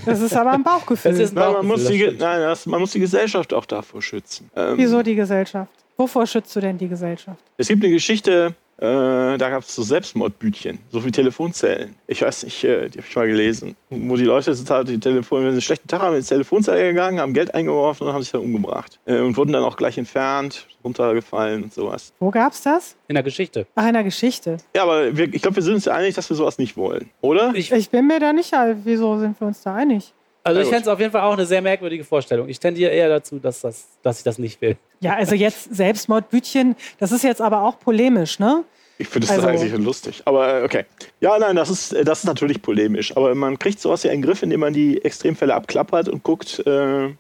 das ist aber ein Bauchgefühl. Das ist ein Bauchgefühl. Nein, man, muss die, nein das, man muss die Gesellschaft auch davor schützen. Ähm, Wieso die Gesellschaft? Wovor schützt du denn die Gesellschaft? Es gibt eine Geschichte, äh, da gab es so Selbstmordbütchen, so wie Telefonzellen. Ich weiß nicht, äh, die habe ich mal gelesen, wo die Leute total die Telefon, wenn sie einen schlechten Tag haben, ins Telefonzelle gegangen, haben Geld eingeworfen und haben sich dann umgebracht. Äh, und wurden dann auch gleich entfernt, runtergefallen und sowas. Wo gab's das? In der Geschichte. Ach, in der Geschichte. Ja, aber wir, ich glaube, wir sind uns ja einig, dass wir sowas nicht wollen, oder? Ich, ich bin mir da nicht, wieso sind wir uns da einig? Also ich fände es auf jeden Fall auch eine sehr merkwürdige Vorstellung. Ich tendiere eher dazu, dass, das, dass ich das nicht will. Ja, also jetzt Selbstmordbütchen, das ist jetzt aber auch polemisch, ne? Ich finde das also, eigentlich lustig. Aber äh, okay. Ja, nein, das ist, äh, das ist natürlich polemisch. Aber man kriegt sowas ja in den Griff, indem man die Extremfälle abklappert und guckt, äh, äh,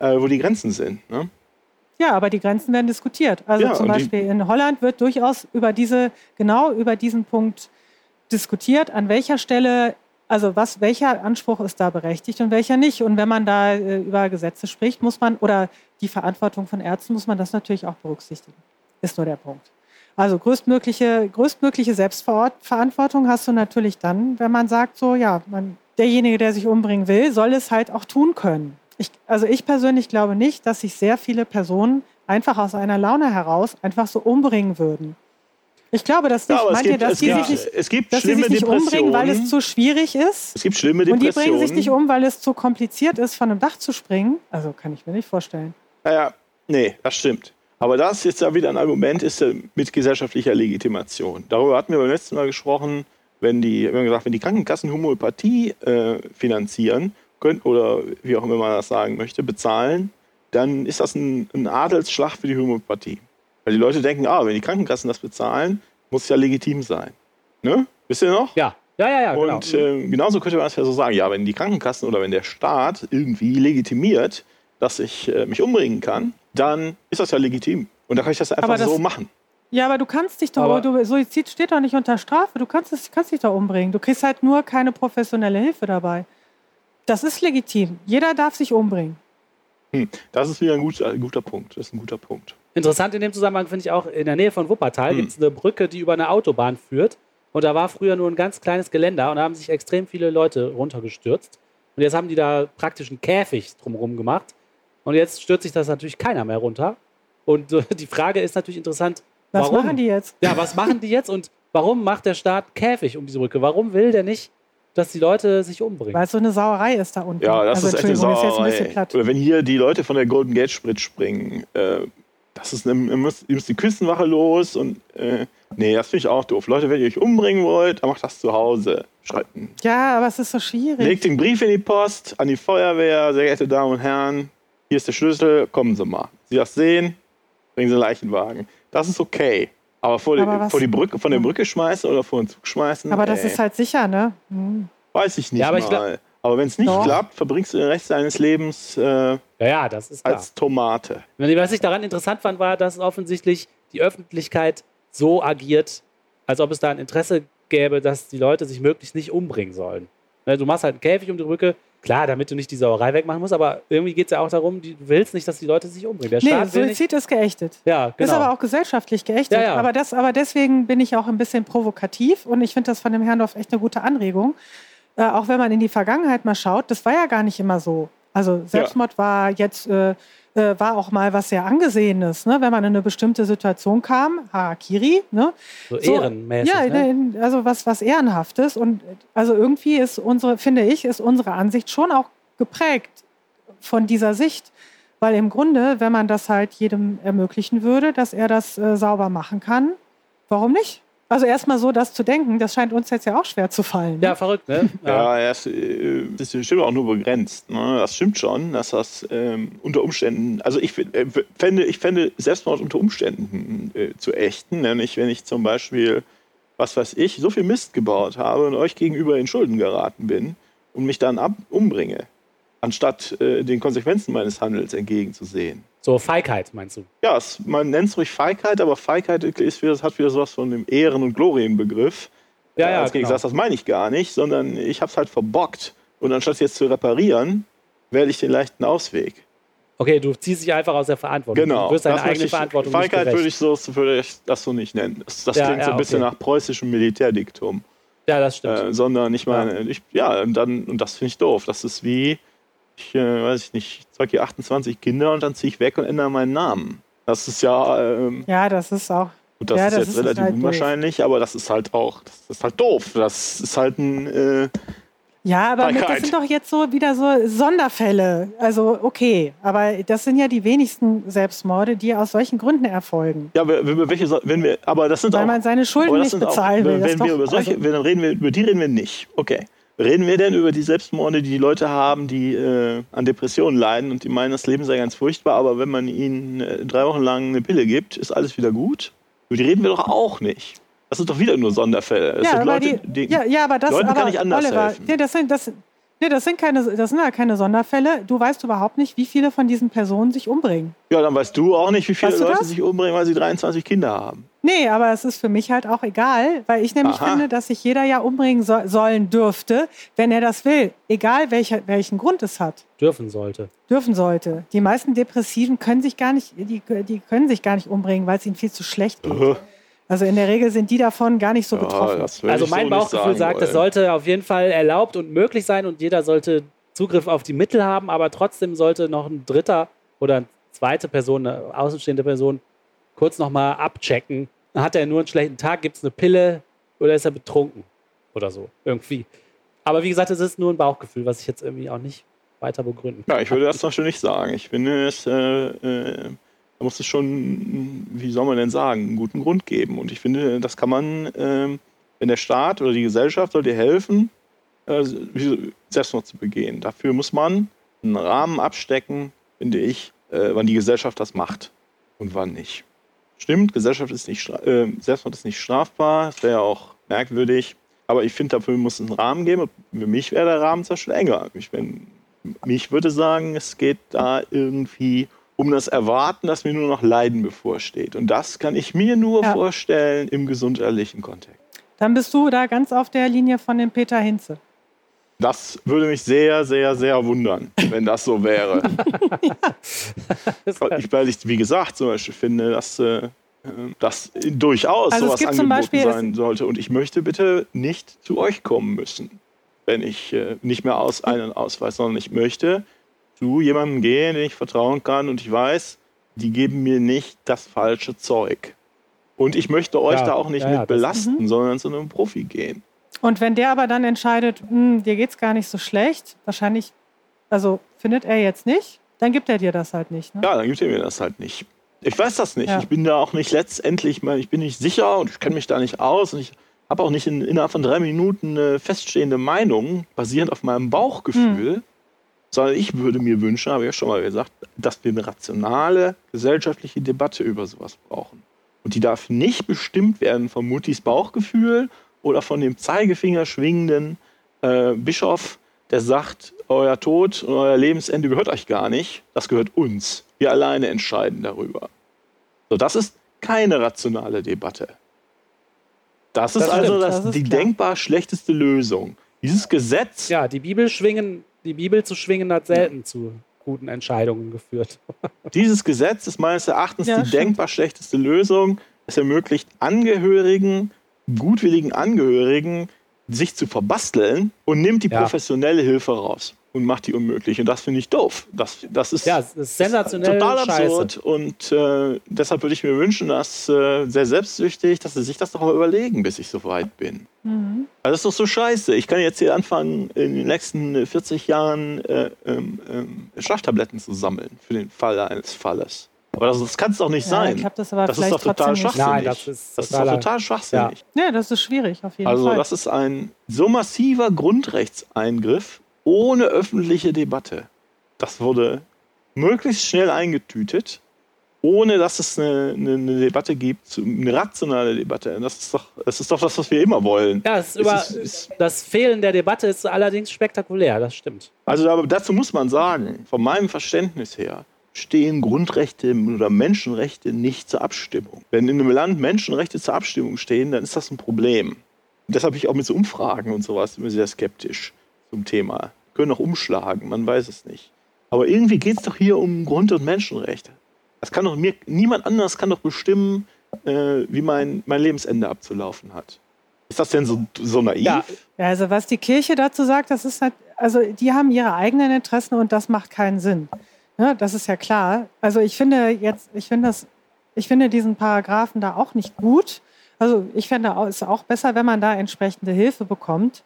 wo die Grenzen sind. Ne? Ja, aber die Grenzen werden diskutiert. Also ja, zum Beispiel in Holland wird durchaus über diese, genau über diesen Punkt diskutiert, an welcher Stelle, also was, welcher Anspruch ist da berechtigt und welcher nicht. Und wenn man da äh, über Gesetze spricht, muss man, oder die Verantwortung von Ärzten, muss man das natürlich auch berücksichtigen. Ist nur der Punkt. Also größtmögliche, größtmögliche Selbstverantwortung hast du natürlich dann, wenn man sagt, so ja, man, derjenige, der sich umbringen will, soll es halt auch tun können. Ich, also ich persönlich glaube nicht, dass sich sehr viele Personen einfach aus einer Laune heraus einfach so umbringen würden. Ich glaube, dass nicht, ja, meint ihr, dass, die, gibt, sich nicht, es gibt dass die sich nicht umbringen, weil es zu schwierig ist? Es gibt schlimme Depressionen. Und die bringen sich nicht um, weil es zu kompliziert ist, von einem Dach zu springen? Also kann ich mir nicht vorstellen. Naja, nee, das stimmt. Aber das ist jetzt ja wieder ein Argument ist mit gesellschaftlicher Legitimation. Darüber hatten wir beim letzten Mal gesprochen, wenn die, wenn, gesagt, wenn die Krankenkassen Homöopathie äh, finanzieren können oder wie auch immer man das sagen möchte, bezahlen, dann ist das ein, ein Adelsschlag für die Homöopathie. Weil die Leute denken, ah, wenn die Krankenkassen das bezahlen, muss es ja legitim sein. Ne? Wisst ihr noch? Ja. Ja, ja, ja. Genau. Und äh, genauso könnte man es ja so sagen, ja, wenn die Krankenkassen oder wenn der Staat irgendwie legitimiert, dass ich äh, mich umbringen kann, dann ist das ja legitim. Und da kann ich das einfach das, so machen. Ja, aber du kannst dich doch, du, Suizid steht doch nicht unter Strafe, du kannst, es, kannst dich doch umbringen. Du kriegst halt nur keine professionelle Hilfe dabei. Das ist legitim. Jeder darf sich umbringen. Hm, das ist wieder ein guter, ein guter Punkt. Das ist ein guter Punkt. Interessant in dem Zusammenhang finde ich auch, in der Nähe von Wuppertal hm. gibt es eine Brücke, die über eine Autobahn führt. Und da war früher nur ein ganz kleines Geländer und da haben sich extrem viele Leute runtergestürzt. Und jetzt haben die da praktisch einen Käfig drumherum gemacht. Und jetzt stürzt sich das natürlich keiner mehr runter. Und die Frage ist natürlich interessant. Was warum? machen die jetzt? Ja, was machen die jetzt und warum macht der Staat Käfig um diese Brücke? Warum will der nicht, dass die Leute sich umbringen? Weil es so eine Sauerei ist da unten. Ja, das also, ist echt eine Sauerei. Ist ein Oder wenn hier die Leute von der Golden Gate Sprit springen, äh, das ist eine, ihr müsst, ihr müsst die Küstenwache los und äh, nee, das finde ich auch doof. Leute, wenn ihr euch umbringen wollt, dann macht das zu Hause. Schreiten. Ja, aber es ist so schwierig. Legt den Brief in die Post an die Feuerwehr, sehr geehrte Damen und Herren hier ist der Schlüssel, kommen Sie mal. Sie das sehen, bringen Sie einen Leichenwagen. Das ist okay. Aber vor, Aber die, vor die Brücke, von der Brücke schmeißen oder vor den Zug schmeißen. Aber das ey. ist halt sicher, ne? Hm. Weiß ich nicht ja, aber mal. Glaub, aber wenn es nicht Doch. klappt, verbringst du den Rest deines Lebens äh, ja, ja, das ist als Tomate. Was ich daran interessant fand, war, dass offensichtlich die Öffentlichkeit so agiert, als ob es da ein Interesse gäbe, dass die Leute sich möglichst nicht umbringen sollen. Ne, du machst halt einen Käfig um die Brücke, Klar, damit du nicht die Sauerei wegmachen musst, aber irgendwie geht es ja auch darum, du willst nicht, dass die Leute sich umbringen. Der Staat nee, Suizid ist geächtet. Ja, genau. Ist aber auch gesellschaftlich geächtet. Ja, ja. Aber, das, aber deswegen bin ich auch ein bisschen provokativ und ich finde das von dem Herrndorf echt eine gute Anregung. Äh, auch wenn man in die Vergangenheit mal schaut, das war ja gar nicht immer so. Also Selbstmord ja. war jetzt äh, äh, war auch mal was sehr Angesehenes, ne? wenn man in eine bestimmte Situation kam, Harakiri. Ne? So, so ehrenmäßig. Ja, ne? also was, was Ehrenhaftes. Und also irgendwie ist unsere, finde ich, ist unsere Ansicht schon auch geprägt von dieser Sicht. Weil im Grunde, wenn man das halt jedem ermöglichen würde, dass er das äh, sauber machen kann, warum nicht? Also erstmal so das zu denken, das scheint uns jetzt ja auch schwer zu fallen. Ne? Ja, verrückt, ne? Ja, ja das, äh, das ist auch nur begrenzt. Ne? Das stimmt schon, dass das ähm, unter Umständen, also ich äh, fände, ich fände Selbstmord unter Umständen äh, zu ächten, nämlich wenn ich zum Beispiel, was weiß ich, so viel Mist gebaut habe und euch gegenüber in Schulden geraten bin und mich dann ab umbringe, anstatt äh, den Konsequenzen meines Handels entgegenzusehen. So Feigheit, meinst du? Ja, es, man nennt es ruhig Feigheit, aber Feigheit ist wieder, hat wieder sowas von dem Ehren- und Glorienbegriff. Ja, ja, Als genau. Gegensatz, das meine ich gar nicht, sondern ich habe es halt verbockt. Und anstatt jetzt zu reparieren, wähle ich den leichten Ausweg. Okay, du ziehst dich einfach aus der Verantwortung. Genau. Du wirst deine eigene ich- Verantwortung Feigheit würde ich, so, würde ich das so nicht nennen. Das, das Ja, klingt so ja, ein bisschen okay. nach preußischem Militärdiktum. Ja, das stimmt. Äh, sondern ich meine, ich, ja, und dann, und das finde ich doof. Das ist wie, ich äh, weiß ich nicht, ich zeige hier 28 Kinder und dann ziehe ich weg und ändere meinen Namen. Das ist ja, ähm, Ja, das ist auch. gut, das Ja, ist das jetzt ist relativ halt doof. unwahrscheinlich, aber das ist halt auch, das ist halt doof. Das ist halt ein, äh, Ja, aber mit, das sind doch jetzt so wieder so Sonderfälle. Also okay, aber das sind ja die wenigsten Selbstmorde, die aus solchen Gründen erfolgen. ja, wenn wir, welche, wenn wir, aber das sind Weil auch, man seine Schulden aber nicht sind auch, bezahlen will. wenn, wenn wir doch- über solche, also- dann reden wir, über die reden wir nicht. Okay. Reden wir denn über die Selbstmorde, die die Leute haben, die äh, an Depressionen leiden und die meinen, das Leben sei ganz furchtbar, aber wenn man ihnen äh, drei Wochen lang eine Pille gibt, ist alles wieder gut? Über die reden wir doch auch nicht. Das sind doch wieder nur Sonderfälle. Es ja, sind aber Leute, die, die, ja, ja, aber das, Leuten aber, kann ich anders Oliver, helfen. Nee, das sind, das, nee, das sind keine, das sind ja keine Sonderfälle. Du weißt überhaupt nicht, wie viele von diesen Personen sich umbringen. ja, dann weißt du auch nicht, wie viele Weißt du Leute das? sich umbringen, weil sie 23 Kinder haben. Nee, aber es ist für mich halt auch egal, weil ich nämlich Aha. finde, dass sich jeder ja umbringen so, sollen dürfte, wenn er das will. Egal welcher, welchen Grund es hat. Dürfen sollte. Dürfen sollte. Die meisten Depressiven können sich gar nicht, die, die können sich gar nicht umbringen, weil es ihnen viel zu schlecht geht. Äh, Also in der Regel sind die davon gar nicht so ja, betroffen. Also mein so Bauchgefühl sagen sagt, es sollte auf jeden Fall erlaubt und möglich sein und jeder sollte Zugriff auf die Mittel haben, aber trotzdem sollte noch ein dritter oder eine zweite Person, eine außenstehende Person, kurz nochmal abchecken. Hat er nur einen schlechten Tag, gibt es eine Pille oder ist er betrunken oder so, irgendwie. Aber wie gesagt, es ist nur ein Bauchgefühl, was ich jetzt irgendwie auch nicht weiter begründen kann. Ja, ich würde das zum Beispiel nicht sagen. Ich finde, es, äh, äh, da muss es schon, wie soll man denn sagen, einen guten Grund geben. Und ich finde, das kann man, ähm, wenn der Staat oder die Gesellschaft soll dir helfen, äh, Selbstmord zu begehen. Dafür muss man einen Rahmen abstecken, finde ich, äh, wann die Gesellschaft das macht und wann nicht. Stimmt, Gesellschaft ist nicht, äh, Selbstmord ist nicht strafbar, das wäre ja auch merkwürdig. Aber ich finde, dafür muss es einen Rahmen geben. Für mich wäre der Rahmen zum Beispiel enger. Ich bin, mich würde sagen, es geht da irgendwie um das Erwarten, dass mir nur noch Leiden bevorsteht. Und das kann ich mir nur Ja. vorstellen im gesundheitlichen Kontext. Dann bist du da ganz auf der Linie von dem Peter Hinze. Das würde mich sehr, sehr, sehr wundern, wenn das so wäre. Weil ich, weil ich, wie gesagt, zum Beispiel finde, dass äh, das durchaus Also sowas angeboten Beispiel- sein sollte. Und ich möchte bitte nicht zu euch kommen müssen, wenn ich äh, nicht mehr aus einen Ausweis, sondern ich möchte zu jemandem gehen, den ich vertrauen kann und ich weiß, die geben mir nicht das falsche Zeug. Und ich möchte euch Ja, da auch nicht ja, ja, mit das- belasten, sondern zu einem Profi gehen. Und wenn der aber dann entscheidet, hm, dir geht's gar nicht so schlecht, wahrscheinlich, also findet er jetzt nicht, dann gibt er dir das halt nicht. Ne? Ja, dann gibt er mir das halt nicht. Ich weiß das nicht. Ja. Ich bin da auch nicht letztendlich, ich bin nicht sicher und ich kenne mich da nicht aus und ich habe auch nicht in, innerhalb von drei Minuten eine feststehende Meinung, basierend auf meinem Bauchgefühl, sondern ich würde mir wünschen, habe ich ja schon mal gesagt, dass wir eine rationale gesellschaftliche Debatte über sowas brauchen. Und die darf nicht bestimmt werden von Muttis Bauchgefühl oder von dem Zeigefinger schwingenden äh, Bischof, der sagt, euer Tod und euer Lebensende gehört euch gar nicht, das gehört uns. Wir alleine entscheiden darüber. So, das ist keine rationale Debatte. Das ist Das also stimmt, das, das ist die klar. denkbar schlechteste Lösung. Dieses Gesetz, Ja, die Bibel schwingen, die Bibel zu schwingen hat selten zu guten Entscheidungen geführt. dieses Gesetz ist meines Erachtens Ja, die stimmt. denkbar schlechteste Lösung. Es ermöglicht Angehörigen, gutwilligen Angehörigen, sich zu verbasteln und nimmt die Ja. professionelle Hilfe raus und macht die unmöglich. Und das finde ich doof. Das, das ist Ja, es ist sensationell total scheiße. absurd. Und äh, deshalb würde ich mir wünschen, dass äh, sehr selbstsüchtig, dass sie sich das doch mal überlegen, bis ich so weit bin. Mhm. Also das ist doch so scheiße. Ich kann jetzt hier anfangen, in den nächsten äh, 40 Jahren äh, ähm, ähm, Schlaftabletten zu sammeln für den Fall eines Falles. Aber das, das kann es doch nicht Ja, sein. klappt das aber das ist doch total schwachsinnig. Nein, das ist das ist doch total schwachsinnig. Ja, das ist schwierig auf jeden Also Fall. das ist ein so massiver Grundrechtseingriff ohne öffentliche Debatte. Das wurde möglichst schnell eingetütet ohne dass es eine, eine, eine, Debatte gibt, eine rationale Debatte. Das ist doch das, ist doch das was wir immer wollen. Ja, ist über, ist, ist, das Fehlen der Debatte ist allerdings spektakulär, das stimmt. Also aber dazu muss man sagen, von meinem Verständnis her, stehen Grundrechte oder Menschenrechte nicht zur Abstimmung. Wenn in einem Land Menschenrechte zur Abstimmung stehen, dann ist das ein Problem. Und deshalb bin ich auch mit so Umfragen und sowas immer sehr skeptisch zum Thema. Können auch umschlagen, man weiß es nicht. Aber irgendwie geht es doch hier um Grund- und Menschenrechte. Das kann doch mir, niemand anders kann doch bestimmen, äh, wie mein, mein Lebensende abzulaufen hat. Ist das denn so, so naiv? Ja. also was die Kirche dazu sagt, das ist halt, also die haben ihre eigenen Interessen und das macht keinen Sinn. Ja, das ist ja klar. Also ich finde jetzt, ich finde das, ich finde diesen Paragraphen da auch nicht gut. Also ich finde es auch besser, wenn man da entsprechende Hilfe bekommt.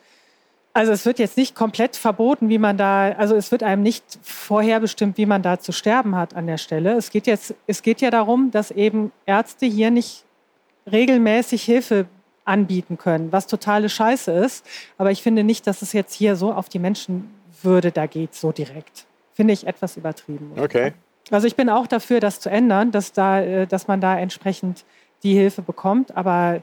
Also es wird jetzt nicht komplett verboten, wie man da, also es wird einem nicht vorherbestimmt, wie man da zu sterben hat an der Stelle. Es geht jetzt, es geht ja darum, dass eben Ärzte hier nicht regelmäßig Hilfe anbieten können, was totale Scheiße ist. Aber ich finde nicht, dass es jetzt hier so auf die Menschenwürde da geht, so direkt. Finde ich etwas übertrieben. Okay. Also ich bin auch dafür, das zu ändern, dass, da, äh, dass man da entsprechend die Hilfe bekommt. Aber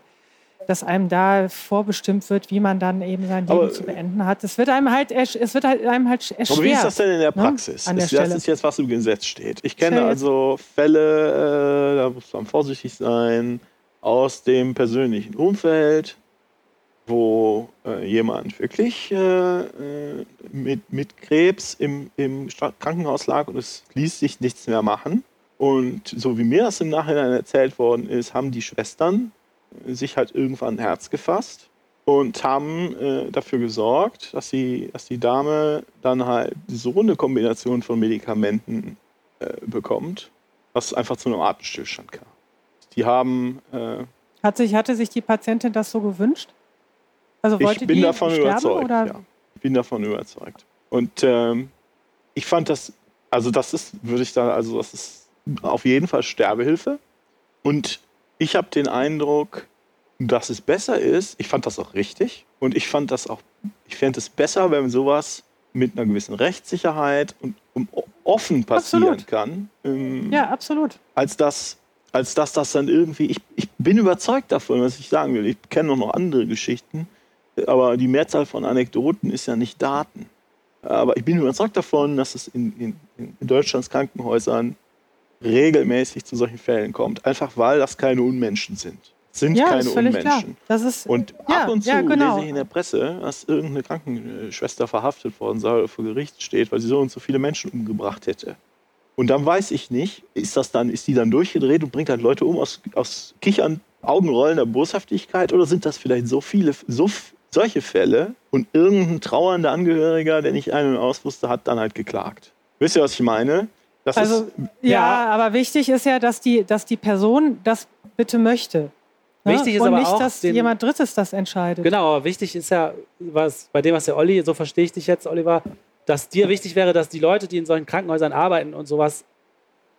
dass einem da vorbestimmt wird, wie man dann eben sein Leben aber, zu beenden hat. Es wird einem halt, es wird halt einem halt erschwert. Aber wie ist das denn in der ne, Praxis? Ne? das ist jetzt, was im Gesetz steht. Ich kenne also Fälle, äh, da muss man vorsichtig sein, aus dem persönlichen Umfeld, wo äh, jemand wirklich äh, äh mit, mit Krebs im, im Krankenhaus lag und es ließ sich nichts mehr machen. Und so wie mir das im Nachhinein erzählt worden ist, haben die Schwestern sich halt irgendwann ein Herz gefasst und haben äh, dafür gesorgt, dass die, dass die Dame dann halt so eine Kombination von Medikamenten äh, bekommt, es einfach zu einem Atemstillstand kam. Die haben. Äh, Hat sich, hatte sich die Patientin das so gewünscht? Also wollte ich bin die davon sterben, überzeugt. Oder? Ja, ich bin davon überzeugt. Und ähm, ich fand das, also das ist, würde ich da, also das ist auf jeden Fall Sterbehilfe. Und ich habe den Eindruck, dass es besser ist. Ich fand das auch richtig und ich fand das auch, ich fände es besser, wenn sowas mit einer gewissen Rechtssicherheit und offen passieren absolut. kann. Ähm, ja, absolut. Als dass, als dass das dann irgendwie, ich, ich bin überzeugt davon, was ich sagen will. Ich kenne noch andere Geschichten, aber die Mehrzahl von Anekdoten ist ja nicht Daten. Aber ich bin überzeugt davon, dass es in, in, in Deutschlands Krankenhäusern regelmäßig zu solchen Fällen kommt. Einfach weil das keine Unmenschen sind. Sind ja, keine Unmenschen. und ja, ab und zu ja, genau. lese ich in der Presse, dass irgendeine Krankenschwester verhaftet worden sei oder vor Gericht steht, weil sie so und so viele Menschen umgebracht hätte. Und dann weiß ich nicht, ist das dann, ist die dann durchgedreht und bringt halt Leute um aus, aus Kichern, Augenrollender Boshaftigkeit oder sind das vielleicht so viele, so, solche Fälle und irgendein trauernder Angehöriger, der nicht ein- und aus wusste, hat dann halt geklagt. Wisst ihr, was ich meine? Das also, ist, ja, ja, aber wichtig ist ja, dass die, dass die Person das bitte möchte. Ne? Wichtig ist Und aber nicht, auch, dass den, jemand Drittes das entscheidet. Genau, aber wichtig ist ja, was bei dem, was der Olli, so verstehe ich dich jetzt, Oliver, dass dir wichtig wäre, dass die Leute, die in solchen Krankenhäusern arbeiten und sowas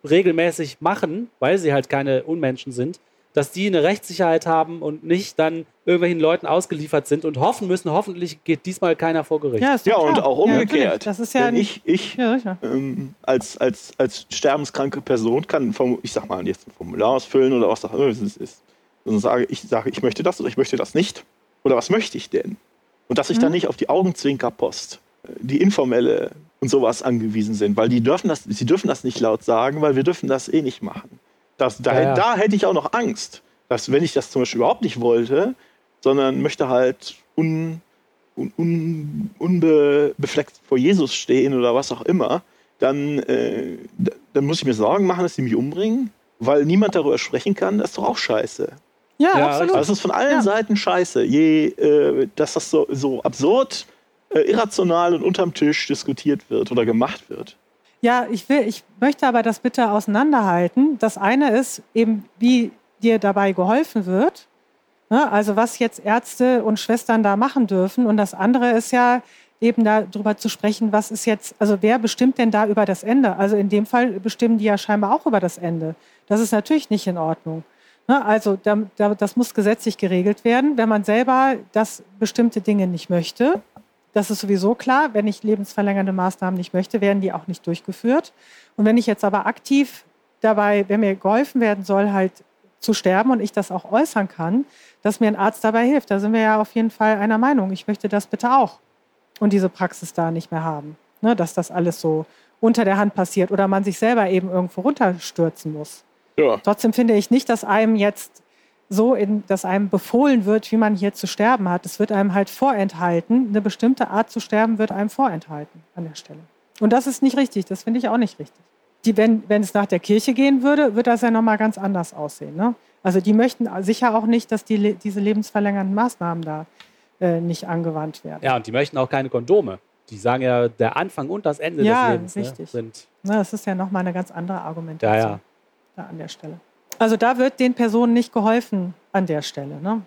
regelmäßig machen, weil sie halt keine Unmenschen sind, dass die eine Rechtssicherheit haben und nicht dann irgendwelchen Leuten ausgeliefert sind und hoffen müssen, hoffentlich geht diesmal keiner vor Gericht. Ja, ja und auch umgekehrt. Ja, das ist ja Wenn ich, ich ja, ähm, als, als, als sterbenskranke Person kann, ich sag mal, jetzt ein Formular ausfüllen oder was auch immer es ist. Und sage, ich sage, ich möchte das oder ich möchte das nicht. Oder was möchte ich denn? Und dass ich mhm. dann nicht auf die Augenzwinkerpost, äh, die informelle und sowas angewiesen sind, weil die dürfen das, sie dürfen das nicht laut sagen, weil wir dürfen das eh nicht machen. Das, da, ja, da hätte ich auch noch Angst, dass wenn ich das zum Beispiel überhaupt nicht wollte, sondern möchte halt un, un, un, unbefleckt vor Jesus stehen oder was auch immer, dann, äh, dann muss ich mir Sorgen machen, dass sie mich umbringen, weil niemand darüber sprechen kann. Das ist doch auch scheiße. Ja, ja absolut. Also es ist von allen ja. Seiten scheiße, je, äh, dass das so, so absurd, äh, irrational und unterm Tisch diskutiert wird oder gemacht wird. Ja, ich will, ich möchte aber das bitte auseinanderhalten. Das eine ist eben, wie dir dabei geholfen wird. Ne? Also was jetzt Ärzte und Schwestern da machen dürfen. Und das andere ist ja eben darüber zu sprechen, was ist jetzt, also wer bestimmt denn da über das Ende? Also in dem Fall bestimmen die ja scheinbar auch über das Ende. Das ist natürlich nicht in Ordnung. Ne? Also da, da, das muss gesetzlich geregelt werden. Wenn man selber das bestimmte Dinge nicht möchte, das ist sowieso klar. Wenn ich lebensverlängernde Maßnahmen nicht möchte, werden die auch nicht durchgeführt. Und wenn ich jetzt aber aktiv dabei, wenn mir geholfen werden soll, halt zu sterben und ich das auch äußern kann, dass mir ein Arzt dabei hilft. Da sind wir ja auf jeden Fall einer Meinung. Ich möchte das bitte auch und diese Praxis da nicht mehr haben. Ne, dass das alles so unter der Hand passiert oder man sich selber eben irgendwo runterstürzen muss. Ja. Trotzdem finde ich nicht, dass einem jetzt so, in, dass einem befohlen wird, wie man hier zu sterben hat. Es wird einem halt vorenthalten. Eine bestimmte Art zu sterben wird einem vorenthalten an der Stelle. Und das ist nicht richtig. Das finde ich auch nicht richtig. Die, wenn, wenn es nach der Kirche gehen würde, würde das ja nochmal ganz anders aussehen. Ne? Also die möchten sicher auch nicht, dass die, diese lebensverlängernden Maßnahmen da äh, nicht angewandt werden. Ja, und die möchten auch keine Kondome. Die sagen ja, der Anfang und das Ende ja, des Lebens ne, richtig. Ne, sind. Na, das ist ja nochmal eine ganz andere Argumentation ja, ja. Da an der Stelle. Also da wird den Personen nicht geholfen an der Stelle. Ne?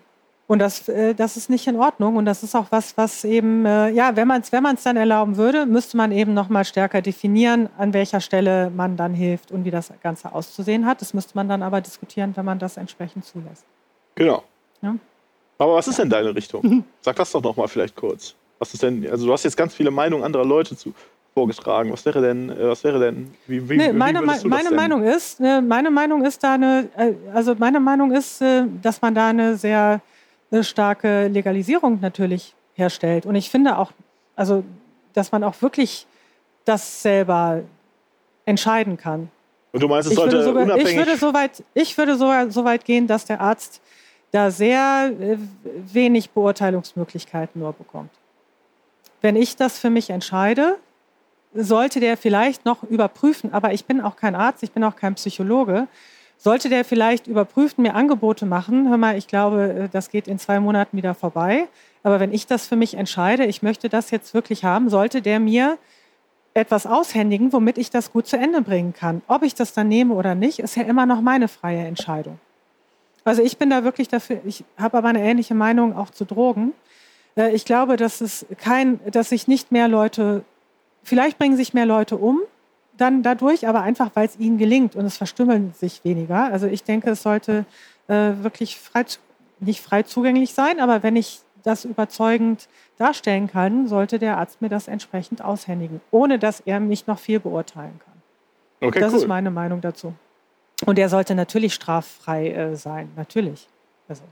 Und das, äh, das ist nicht in Ordnung. Und das ist auch was, was eben, äh, ja, wenn man es wenn dann erlauben würde, müsste man eben nochmal stärker definieren, an welcher Stelle man dann hilft und wie das Ganze auszusehen hat. Das müsste man dann aber diskutieren, wenn man das entsprechend zulässt. Genau. Ja? Aber was ist denn deine Richtung? Sag das doch nochmal vielleicht kurz. Was ist denn, also du hast jetzt ganz viele Meinungen anderer Leute zu, vorgetragen. Was wäre denn, äh, was wäre denn, wie, wie, nee, meine, wie meine denn? Meinung ist, äh, meine Meinung ist da eine, äh, also meine Meinung ist, dass man da eine sehr starke Legalisierung natürlich herstellt. Und ich finde auch, also, dass man auch wirklich das selber entscheiden kann. Und du meinst, es sollte sogar, unabhängig... Ich würde so weit, ich würde sogar so weit gehen, dass der Arzt da sehr wenig Beurteilungsmöglichkeiten nur bekommt. Wenn ich das für mich entscheide, sollte der vielleicht noch überprüfen, aber ich bin auch kein Arzt, ich bin auch kein Psychologe, sollte der vielleicht überprüfen, mir Angebote machen, hör mal, ich glaube, äh, das geht in zwei Monaten wieder vorbei, aber wenn ich das für mich entscheide, ich möchte das jetzt wirklich haben, sollte der mir etwas aushändigen, womit ich das gut zu Ende bringen kann. Ob ich das dann nehme oder nicht, ist ja immer noch meine freie Entscheidung. Also ich bin da wirklich dafür, ich habe aber eine ähnliche Meinung auch zu Drogen. Äh, ich glaube, dass es kein, dass sich nicht mehr Leute Vielleicht bringen sich mehr Leute um dann dadurch, aber einfach, weil es ihnen gelingt und es verstümmeln sich weniger. Also ich denke, es sollte äh, wirklich frei, nicht frei zugänglich sein, aber wenn ich das überzeugend darstellen kann, sollte der Arzt mir das entsprechend aushändigen, ohne dass er mich noch viel beurteilen kann. Okay, das cool. ist meine Meinung dazu. Und er sollte natürlich straffrei äh, sein, natürlich. Also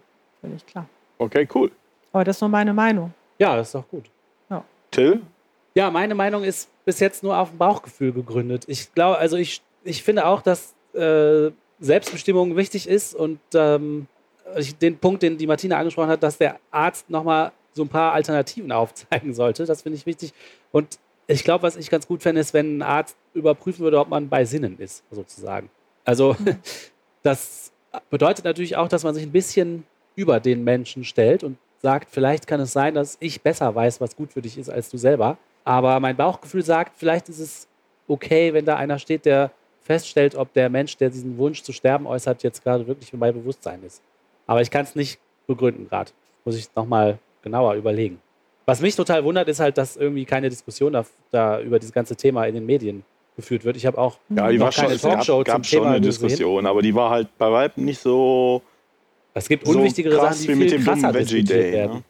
völlig klar. Okay, cool. Aber das ist nur meine Meinung. Ja, das ist doch gut. Ja. Till, ja, meine Meinung ist bis jetzt nur auf dem Bauchgefühl gegründet. Ich glaube, also ich, ich finde auch, dass äh, Selbstbestimmung wichtig ist und ähm, ich, den Punkt, den die Martina angesprochen hat, dass der Arzt nochmal so ein paar Alternativen aufzeigen sollte, das finde ich wichtig. Und ich glaube, was ich ganz gut fände, ist, wenn ein Arzt überprüfen würde, ob man bei Sinnen ist, sozusagen. Also, das bedeutet natürlich auch, dass man sich ein bisschen über den Menschen stellt und sagt, vielleicht kann es sein, dass ich besser weiß, was gut für dich ist, als du selber. Aber mein Bauchgefühl sagt, vielleicht ist es okay, wenn da einer steht, der feststellt, ob der Mensch, der diesen Wunsch zu sterben äußert, jetzt gerade wirklich bei Bewusstsein ist. Aber ich kann es nicht begründen gerade. Muss ich nochmal genauer überlegen. Was mich total wundert, ist halt, dass irgendwie keine Diskussion da, da über dieses ganze Thema in den Medien geführt wird. Ich habe auch ja, die war schon, Talkshow es gab, gab schon eine Diskussion, gesehen. aber die war halt bei weitem nicht so. Es gibt unwichtigere so Sachen, die viel mit dem krasser diskutiert Day, werden. Ne?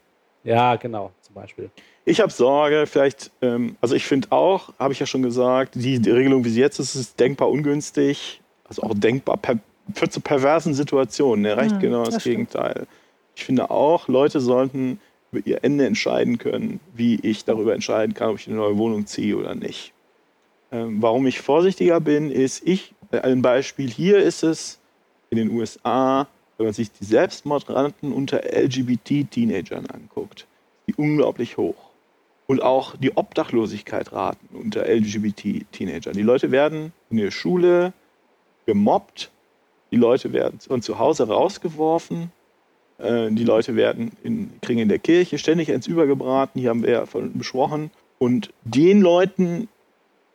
Ja, genau, zum Beispiel. Ich habe Sorge, vielleicht, ähm, also ich finde auch, habe ich ja schon gesagt, die, die, Regelung, wie sie jetzt ist, ist denkbar ungünstig, also auch denkbar per, führt zu perversen Situationen. Er reicht mhm, genau das, das Gegenteil. Ich finde auch, Leute sollten über ihr Ende entscheiden können, wie ich darüber entscheiden kann, ob ich eine neue Wohnung ziehe oder nicht. Ähm, warum ich vorsichtiger bin, ist, ich, äh, ein Beispiel hier ist es in den USA, wenn man sich die Selbstmordraten unter LGBT-Teenagern anguckt, die unglaublich hoch und auch die Obdachlosigkeit raten unter LGBT-Teenagern. Die Leute werden in der Schule gemobbt, die Leute werden von zu Hause rausgeworfen, äh, die Leute werden in, kriegen in der Kirche ständig ins Übergebraten, hier haben wir ja von besprochen. Und den Leuten,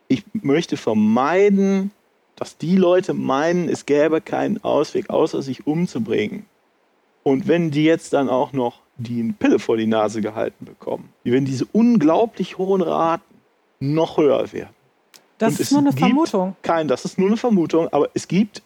ich möchte vermeiden, dass die Leute meinen, es gäbe keinen Ausweg, außer sich umzubringen. Und wenn die jetzt dann auch noch die Pille vor die Nase gehalten bekommen, werden diese unglaublich hohen Raten noch höher werden. Das Und ist nur eine Vermutung. Kein, das ist nur eine Vermutung, aber es gibt,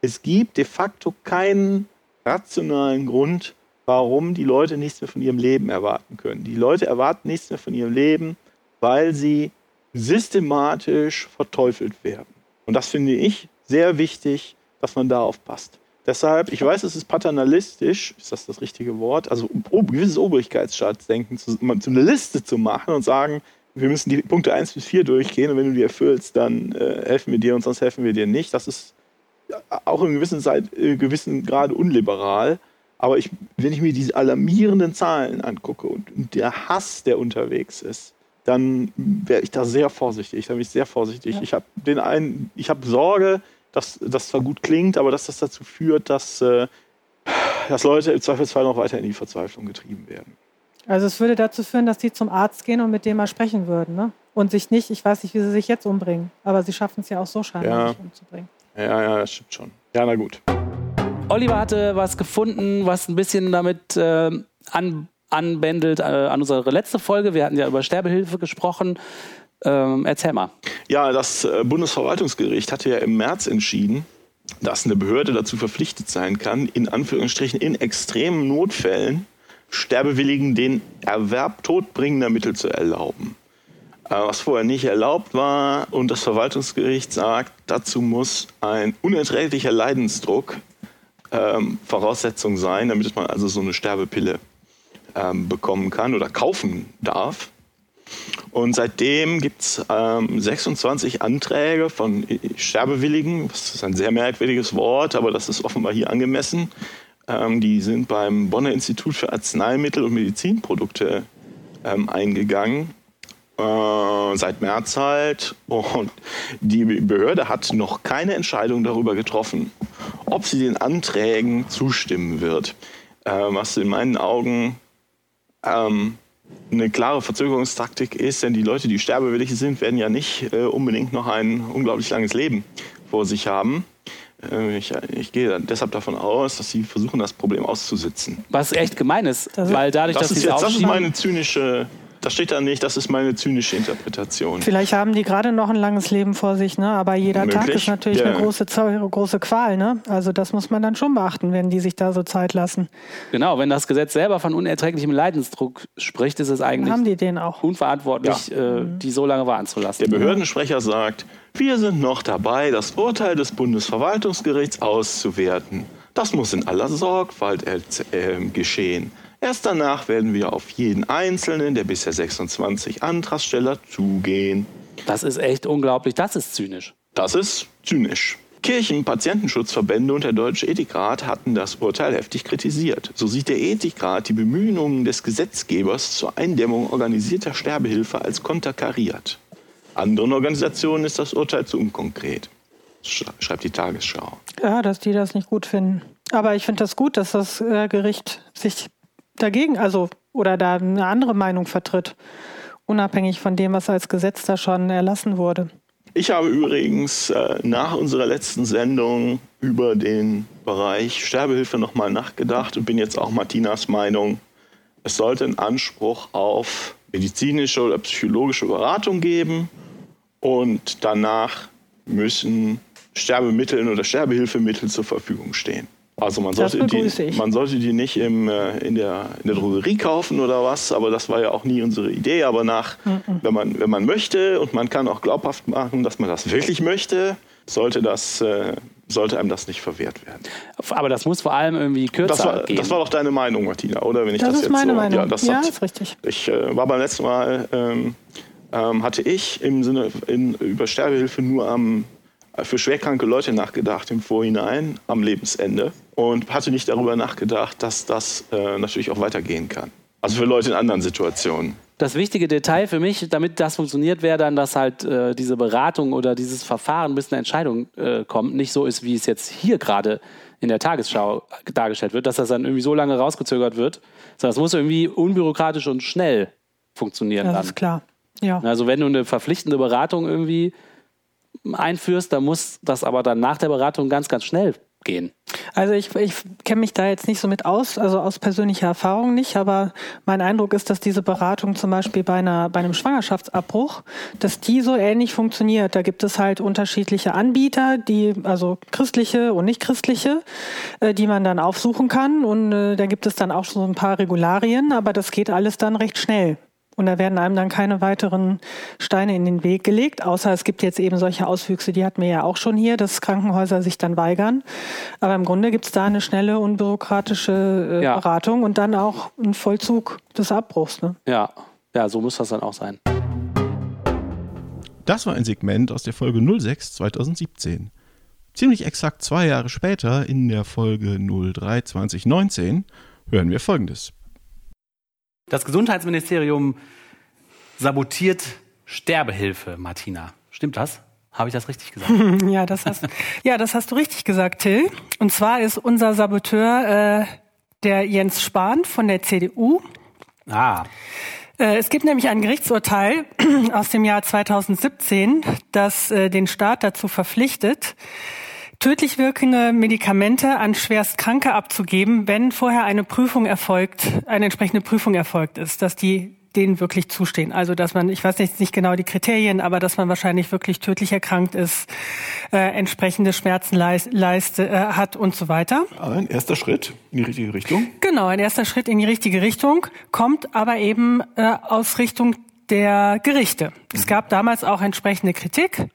es gibt de facto keinen rationalen Grund, warum die Leute nichts mehr von ihrem Leben erwarten können. Die Leute erwarten nichts mehr von ihrem Leben, weil sie systematisch verteufelt werden. Und das finde ich sehr wichtig, dass man da aufpasst. Deshalb, ich weiß, es ist paternalistisch, ist das das richtige Wort, also um, gewisses Obrigkeitsstaatsdenken zu, eine Liste zu machen und sagen, wir müssen die Punkte 1 bis 4 durchgehen und wenn du die erfüllst, dann äh, helfen wir dir und sonst helfen wir dir nicht. Das ist auch in gewissen, Zeit, äh, gewissen Grade unliberal. Aber ich, wenn ich mir diese alarmierenden Zahlen angucke und, und der Hass, der unterwegs ist, dann wäre ich da sehr vorsichtig. Da bin ich sehr vorsichtig. Ja. Ich habe den einen, ich habe Sorge, dass das zwar gut klingt, aber dass das dazu führt, dass, äh, dass Leute im Zweifelsfall noch weiter in die Verzweiflung getrieben werden. Also es würde dazu führen, dass sie zum Arzt gehen und mit dem mal sprechen würden, ne? Und sich nicht, ich weiß nicht, wie sie sich jetzt umbringen, aber sie schaffen es ja auch so scheinbar ja. nicht umzubringen. Ja, ja, das stimmt schon. Ja, na gut. Oliver hatte was gefunden, was ein bisschen damit äh, an, anbändelt äh, an unsere letzte Folge. Wir hatten ja über Sterbehilfe gesprochen. Ähm, erzähl mal. Ja, das äh, Bundesverwaltungsgericht hatte ja im März entschieden, dass eine Behörde dazu verpflichtet sein kann, in Anführungsstrichen in extremen Notfällen Sterbewilligen den Erwerb todbringender Mittel zu erlauben. Äh, was vorher nicht erlaubt war und das Verwaltungsgericht sagt, dazu muss ein unerträglicher Leidensdruck ähm, Voraussetzung sein, damit man also so eine Sterbepille ähm, bekommen kann oder kaufen darf. Und seitdem gibt es ähm, 26 Anträge von Sterbewilligen. Das ist ein sehr merkwürdiges Wort, aber das ist offenbar hier angemessen. Ähm, die sind beim Bonner Institut für Arzneimittel und Medizinprodukte ähm, eingegangen. Äh, seit März halt. Und die Behörde hat noch keine Entscheidung darüber getroffen, ob sie den Anträgen zustimmen wird. Äh, was in meinen Augen ähm, eine klare Verzögerungstaktik ist, denn die Leute, die sterbewillig sind, werden ja nicht äh, unbedingt noch ein unglaublich langes Leben vor sich haben. Äh, ich, ich, gehe deshalb davon aus, dass sie versuchen, das Problem auszusitzen. Was echt gemein ist, weil dadurch, das dass ist sie jetzt, Das ist meine zynische das steht da nicht, das ist meine zynische Interpretation. Vielleicht haben die gerade noch ein langes Leben vor sich, ne? aber jeder Möglich. Tag ist natürlich ja. eine große, große Qual. Ne? Also das muss man dann schon beachten, wenn die sich da so Zeit lassen. Genau, wenn das Gesetz selber von unerträglichem Leidensdruck spricht, ist es eigentlich haben die den auch. unverantwortlich, ja. äh, die so lange warten zu lassen. Der Behördensprecher sagt, wir sind noch dabei, das Urteil des Bundesverwaltungsgerichts auszuwerten. Das muss in aller Sorgfalt äh, geschehen. Erst danach werden wir auf jeden einzelnen der bisher 26 Antragsteller zugehen. Das ist echt unglaublich. Das ist zynisch. Das ist zynisch. Kirchen, Patientenschutzverbände und der Deutsche Ethikrat hatten das Urteil heftig kritisiert. So sieht der Ethikrat die Bemühungen des Gesetzgebers zur Eindämmung organisierter Sterbehilfe als konterkariert. Anderen Organisationen ist das Urteil zu unkonkret, schreibt die Tagesschau. Ja, dass die das nicht gut finden. Aber ich finde das gut, dass das äh, Gericht sich dagegen, also oder da eine andere Meinung vertritt, unabhängig von dem, was als Gesetz da schon erlassen wurde. Ich habe übrigens äh, nach unserer letzten Sendung über den Bereich Sterbehilfe nochmal nachgedacht und bin jetzt auch Martinas Meinung, es sollte einen Anspruch auf medizinische oder psychologische Beratung geben und danach müssen Sterbemittel oder Sterbehilfemittel zur Verfügung stehen. Also man sollte, die, man sollte die nicht im, äh, in, der, in der Drogerie kaufen oder was, aber das war ja auch nie unsere Idee. Aber nach, mhm. wenn, man, wenn man möchte und man kann auch glaubhaft machen, dass man das wirklich möchte, sollte, das, äh, sollte einem das nicht verwehrt werden. Aber das muss vor allem irgendwie kürzer das war, gehen. Das war doch deine Meinung, Martina, oder? Wenn ich das, das ist jetzt meine so, Meinung. Ja, das ja hat, ist richtig. Ich äh, war beim letzten Mal, ähm, ähm, hatte ich im Sinne in, über Sterbehilfe nur am für schwerkranke Leute nachgedacht im Vorhinein am Lebensende und hatte nicht darüber nachgedacht, dass das äh, natürlich auch weitergehen kann. Also für Leute in anderen Situationen. Das wichtige Detail für mich, damit das funktioniert, wäre dann, dass halt äh, diese Beratung oder dieses Verfahren, bis eine Entscheidung äh, kommt, nicht so ist, wie es jetzt hier gerade in der Tagesschau dargestellt wird, dass das dann irgendwie so lange rausgezögert wird, sondern es muss irgendwie unbürokratisch und schnell funktionieren. Das dann. ist klar. Ja. Also wenn du eine verpflichtende Beratung irgendwie einführst, dann muss das aber dann nach der Beratung ganz, ganz schnell gehen. Also ich, ich kenne mich da jetzt nicht so mit aus, also aus persönlicher Erfahrung nicht, aber mein Eindruck ist, dass diese Beratung zum Beispiel bei, einer, bei einem Schwangerschaftsabbruch, dass die so ähnlich funktioniert. Da gibt es halt unterschiedliche Anbieter, die, also christliche und nicht christliche, äh, die man dann aufsuchen kann und äh, da gibt es dann auch so ein paar Regularien, aber das geht alles dann recht schnell Und da werden einem dann keine weiteren Steine in den Weg gelegt, außer es gibt jetzt eben solche Auswüchse, die hatten wir ja auch schon hier, dass Krankenhäuser sich dann weigern. Aber im Grunde gibt es da eine schnelle, unbürokratische äh, ja. Beratung und dann auch einen Vollzug des Abbruchs. Ne? Ja. ja, so muss das dann auch sein. Das war ein Segment aus der Folge 06 2017. Ziemlich exakt zwei Jahre später, in der Folge 03 2019, hören wir Folgendes. Das Gesundheitsministerium sabotiert Sterbehilfe, Martina. Stimmt das? Habe ich das richtig gesagt? ja, das hast, ja, das hast du richtig gesagt, Till. Und zwar ist unser Saboteur äh, der Jens Spahn von der CDU. Ah. Äh, es gibt nämlich ein Gerichtsurteil aus dem Jahr 2017, das äh, den Staat dazu verpflichtet, tödlich wirkende Medikamente an Schwerstkranke abzugeben, wenn vorher eine Prüfung erfolgt, eine entsprechende Prüfung erfolgt ist, dass die denen wirklich zustehen. Also dass man, ich weiß nicht, nicht genau die Kriterien, aber dass man wahrscheinlich wirklich tödlich erkrankt ist, äh, entsprechende Schmerzen leist, leist, äh, hat und so weiter. Ein erster Schritt in die richtige Richtung. Genau, ein erster Schritt in die richtige Richtung, kommt aber eben äh, aus Richtung der Gerichte. Es gab damals auch entsprechende Kritik.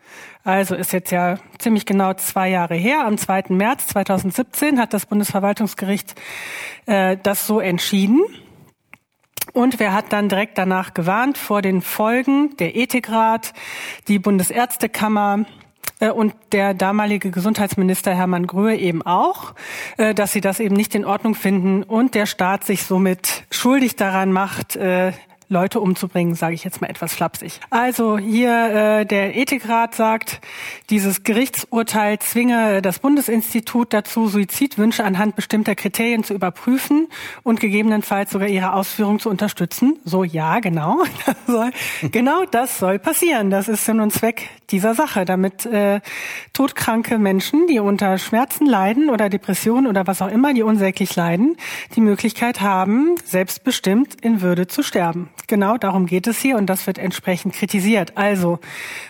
Also ist jetzt ja ziemlich genau zwei Jahre her. Am 2. März 2017 hat das Bundesverwaltungsgericht äh, das so entschieden. Und wer hat dann direkt danach gewarnt vor den Folgen? Der Ethikrat, die Bundesärztekammer, äh, und der damalige Gesundheitsminister Hermann Gröhe eben auch, äh, dass sie das eben nicht in Ordnung finden und der Staat sich somit schuldig daran macht, äh, Leute umzubringen, sage ich jetzt mal etwas flapsig. Also hier äh, der Ethikrat sagt, dieses Gerichtsurteil zwinge das Bundesinstitut dazu, Suizidwünsche anhand bestimmter Kriterien zu überprüfen und gegebenenfalls sogar ihre Ausführung zu unterstützen. So ja, genau. Das soll, genau das soll passieren. Das ist Sinn und Zweck dieser Sache, damit äh, todkranke Menschen, die unter Schmerzen leiden oder Depressionen oder was auch immer, die unsäglich leiden, die Möglichkeit haben, selbstbestimmt in Würde zu sterben. Genau darum geht es hier und das wird entsprechend kritisiert. Also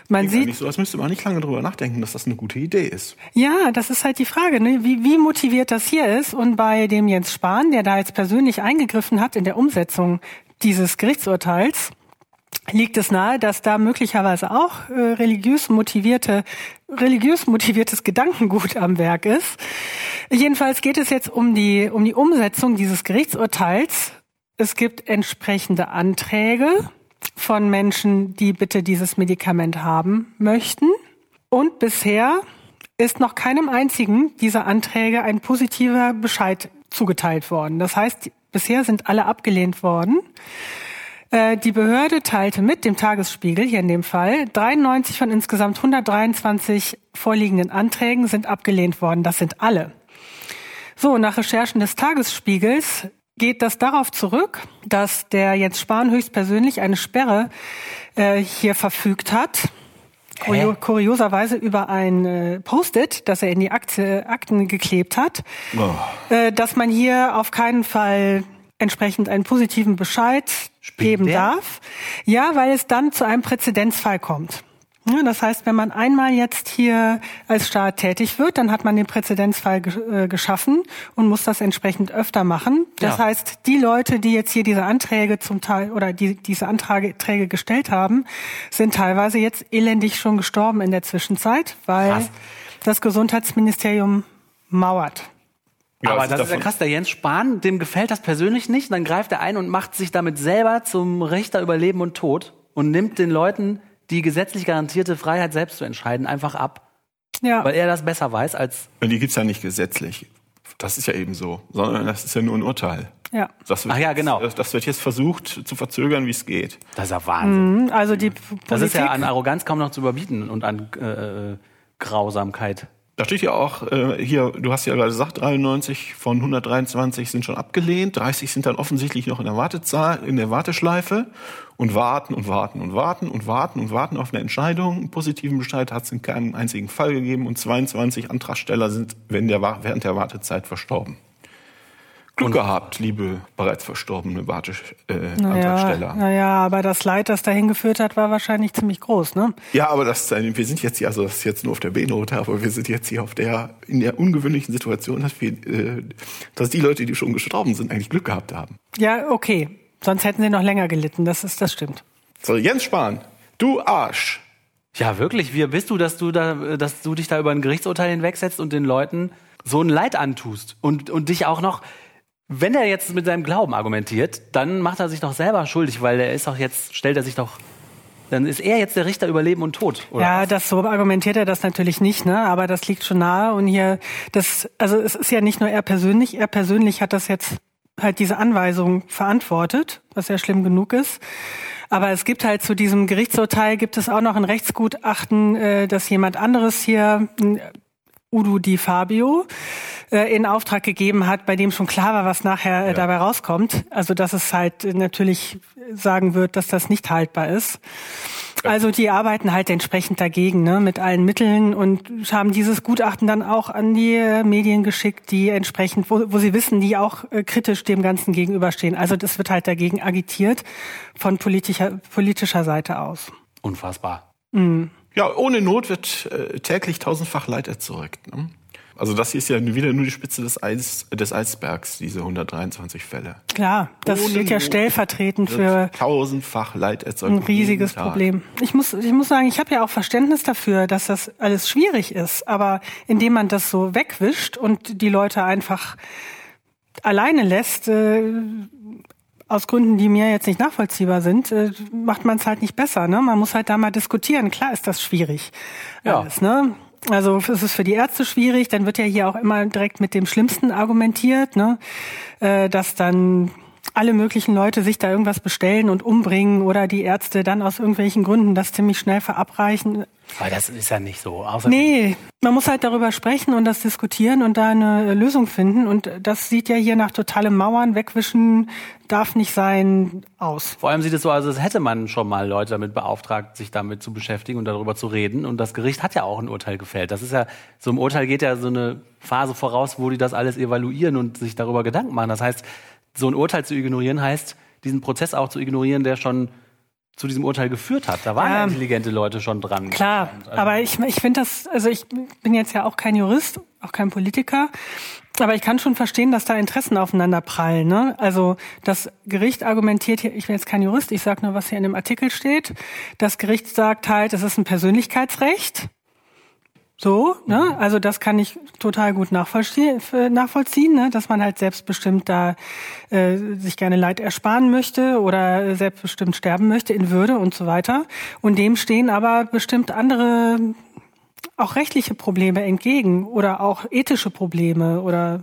man Klingt sieht so, als müsste man nicht lange drüber nachdenken, dass das eine gute Idee ist. Ja, das ist halt die Frage, ne? wie, wie motiviert das hier ist. Und bei dem Jens Spahn, der da jetzt persönlich eingegriffen hat in der Umsetzung dieses Gerichtsurteils, liegt es nahe, dass da möglicherweise auch äh, religiös motivierte, religiös motiviertes Gedankengut am Werk ist. Jedenfalls geht es jetzt um die, um die Umsetzung dieses Gerichtsurteils. Es gibt entsprechende Anträge von Menschen, die bitte dieses Medikament haben möchten. Und bisher ist noch keinem einzigen dieser Anträge ein positiver Bescheid zugeteilt worden. Das heißt, bisher sind alle abgelehnt worden. Äh, die Behörde teilte mit, dem Tagesspiegel hier in dem Fall, 93 von insgesamt 123 vorliegenden Anträgen sind abgelehnt worden. Das sind alle. So, nach Recherchen des Tagesspiegels geht das darauf zurück, dass der Jens Spahn höchstpersönlich eine Sperre äh, hier verfügt hat. Kurio kurioserweise über ein äh, Post-it, das er in die Akte, Akten geklebt hat, oh. äh, dass man hier auf keinen Fall entsprechend einen positiven Bescheid geben der? darf. Ja, weil es dann zu einem Präzedenzfall kommt. Ja, das heißt, wenn man einmal jetzt hier als Staat tätig wird, dann hat man den Präzedenzfall ge äh, geschaffen und muss das entsprechend öfter machen. Das ja. heißt, die Leute, die jetzt hier diese Anträge zum Teil oder die diese Anträge gestellt haben, sind teilweise jetzt elendig schon gestorben in der Zwischenzeit, weil Krass. das Gesundheitsministerium mauert. Ja, aber das ist ja krass, der Jens Spahn, dem gefällt das persönlich nicht, dann greift er ein und macht sich damit selber zum Richter über Leben und Tod und nimmt den Leuten die gesetzlich garantierte Freiheit selbst zu entscheiden einfach ab. Ja. Weil er das besser weiß als. Und die gibt's ja nicht gesetzlich. Das ist ja eben so, sondern das ist ja nur ein Urteil. Ja. Das wird Ach ja, genau. Jetzt, das wird jetzt versucht zu verzögern, wie es geht. Das ist ja Wahnsinn. Mhm, also die Politik Das ist ja an Arroganz kaum noch zu überbieten und an äh, Grausamkeit. Da steht ja auch äh, hier, du hast ja gerade gesagt, 93 von 123 sind schon abgelehnt, 30 sind dann offensichtlich noch in der Wartezahl, in der Warteschleife und warten und warten und warten und warten und warten auf eine Entscheidung. Einen positiven Bescheid hat es in keinem einzigen Fall gegeben und 22 Antragsteller sind während der, während der Wartezeit verstorben. Glück und gehabt, liebe bereits verstorbene Warteantragsteller. Äh, naja, aber das Leid, das dahin geführt hat, war wahrscheinlich ziemlich groß, ne? Ja, aber das, äh, wir sind jetzt hier, also das ist jetzt nur auf der B-Note, aber wir sind jetzt hier auf der, in der ungewöhnlichen Situation, dass wir, äh, dass die Leute, die schon gestorben sind, eigentlich Glück gehabt haben. Ja, okay. Sonst hätten sie noch länger gelitten, das ist, das stimmt. So, Jens Spahn, du Arsch. Ja, wirklich. Wie bist du, dass du da, dass du dich da über ein Gerichtsurteil hinwegsetzt und den Leuten so ein Leid antust und, und dich auch noch, wenn er jetzt mit seinem Glauben argumentiert, dann macht er sich doch selber schuldig, weil er ist doch jetzt, stellt er sich doch dann ist er jetzt der Richter über Leben und Tod. Oder? Ja, das so argumentiert er das natürlich nicht, ne? Aber das liegt schon nahe. Und hier, das, also es ist ja nicht nur er persönlich. Er persönlich hat das jetzt halt diese Anweisung verantwortet, was ja schlimm genug ist. Aber es gibt halt zu diesem Gerichtsurteil gibt es auch noch ein Rechtsgutachten, äh, dass jemand anderes hier, Udo Di Fabio, äh, in Auftrag gegeben hat, bei dem schon klar war, was nachher äh, ja. dabei rauskommt. Also dass es halt natürlich sagen wird, dass das nicht haltbar ist. Also die arbeiten halt entsprechend dagegen, ne, mit allen Mitteln und haben dieses Gutachten dann auch an die äh, Medien geschickt, die entsprechend, wo, wo sie wissen, die auch äh, kritisch dem Ganzen gegenüberstehen. Also das wird halt dagegen agitiert von politischer, politischer Seite aus. Unfassbar. Mhm. Ja, ohne Not wird äh, täglich tausendfach Leid erzeugt. Ne? Also das hier ist ja wieder nur die Spitze des, Eis, des Eisbergs, diese 123 Fälle. Klar, das Ohne steht ja stellvertretend für tausendfach Leid erzeugt. Ein riesiges Problem. Ich muss, ich muss sagen, ich habe ja auch Verständnis dafür, dass das alles schwierig ist. Aber indem man das so wegwischt und die Leute einfach alleine lässt, äh, aus Gründen, die mir jetzt nicht nachvollziehbar sind, äh, macht man es halt nicht besser. Ne? Man muss halt da mal diskutieren. Klar ist das schwierig. Ja. Alles, ne? Also es ist für die Ärzte schwierig, dann wird ja hier auch immer direkt mit dem Schlimmsten argumentiert, ne? Äh, dass dann alle möglichen Leute sich da irgendwas bestellen und umbringen oder die Ärzte dann aus irgendwelchen Gründen das ziemlich schnell verabreichen. Aber das ist ja nicht so. Außer nee, man muss halt darüber sprechen und das diskutieren und da eine Lösung finden. Und das sieht ja hier nach totalem Mauern, wegwischen darf nicht sein, aus. Vor allem sieht es so aus, als hätte man schon mal Leute damit beauftragt, sich damit zu beschäftigen und darüber zu reden. Und das Gericht hat ja auch ein Urteil gefällt. Das ist ja, so im Urteil geht ja so eine Phase voraus, wo die das alles evaluieren und sich darüber Gedanken machen. Das heißt, so ein Urteil zu ignorieren heißt, diesen Prozess auch zu ignorieren, der schon zu diesem Urteil geführt hat. Da waren ja, intelligente Leute schon dran. Klar, also, aber ich, ich finde das, also ich bin jetzt ja auch kein Jurist, auch kein Politiker, aber ich kann schon verstehen, dass da Interessen aufeinander prallen. Ne? Also das Gericht argumentiert hier, ich bin jetzt kein Jurist, ich sage nur, was hier in dem Artikel steht. Das Gericht sagt halt, es ist ein Persönlichkeitsrecht. So, ne? Also das kann ich total gut nachvollziehen, nachvollziehen ne? dass man halt selbstbestimmt da äh, sich gerne Leid ersparen möchte oder selbstbestimmt sterben möchte in Würde und so weiter. Und dem stehen aber bestimmt andere auch rechtliche Probleme entgegen oder auch ethische Probleme oder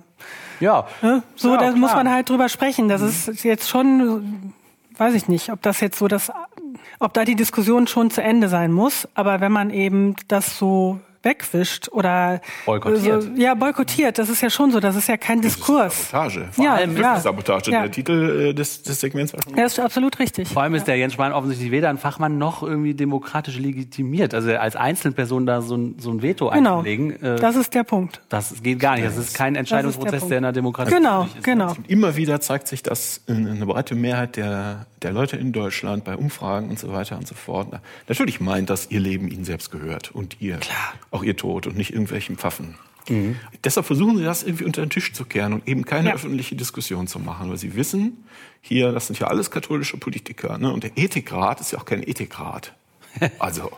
ja, ne? so ja, da muss man halt drüber sprechen. Das mhm. ist jetzt schon, weiß ich nicht, ob das jetzt so das, ob da die Diskussion schon zu Ende sein muss. Aber wenn man eben das so wegwischt oder boykottiert. So, ja, boykottiert. Das ist ja schon so. Das ist ja kein das Diskurs. Ist Sabotage. Vor ja, allem ja. Sabotage. Ja. Der Titel äh, des, des Segments war schon. Ja, ist absolut richtig. Vor allem ist der Jens Spahn offensichtlich weder ein Fachmann noch irgendwie demokratisch legitimiert. Also als Einzelperson da so ein, so ein Veto genau. einzulegen. Äh, das ist der Punkt. Das geht gar nicht. Das ist kein Entscheidungsprozess, der, der in einer Demokratie genau, ist. Genau, genau. Immer wieder zeigt sich, dass eine breite Mehrheit der, der Leute in Deutschland bei Umfragen und so weiter und so fort natürlich meint, dass ihr Leben ihnen selbst gehört und ihr Klar. Auch ihr Tod und nicht irgendwelchen Pfaffen. Mhm. Deshalb versuchen sie das irgendwie unter den Tisch zu kehren und eben keine ja. öffentliche Diskussion zu machen, weil sie wissen, hier, das sind ja alles katholische Politiker, ne? und der Ethikrat ist ja auch kein Ethikrat. Also,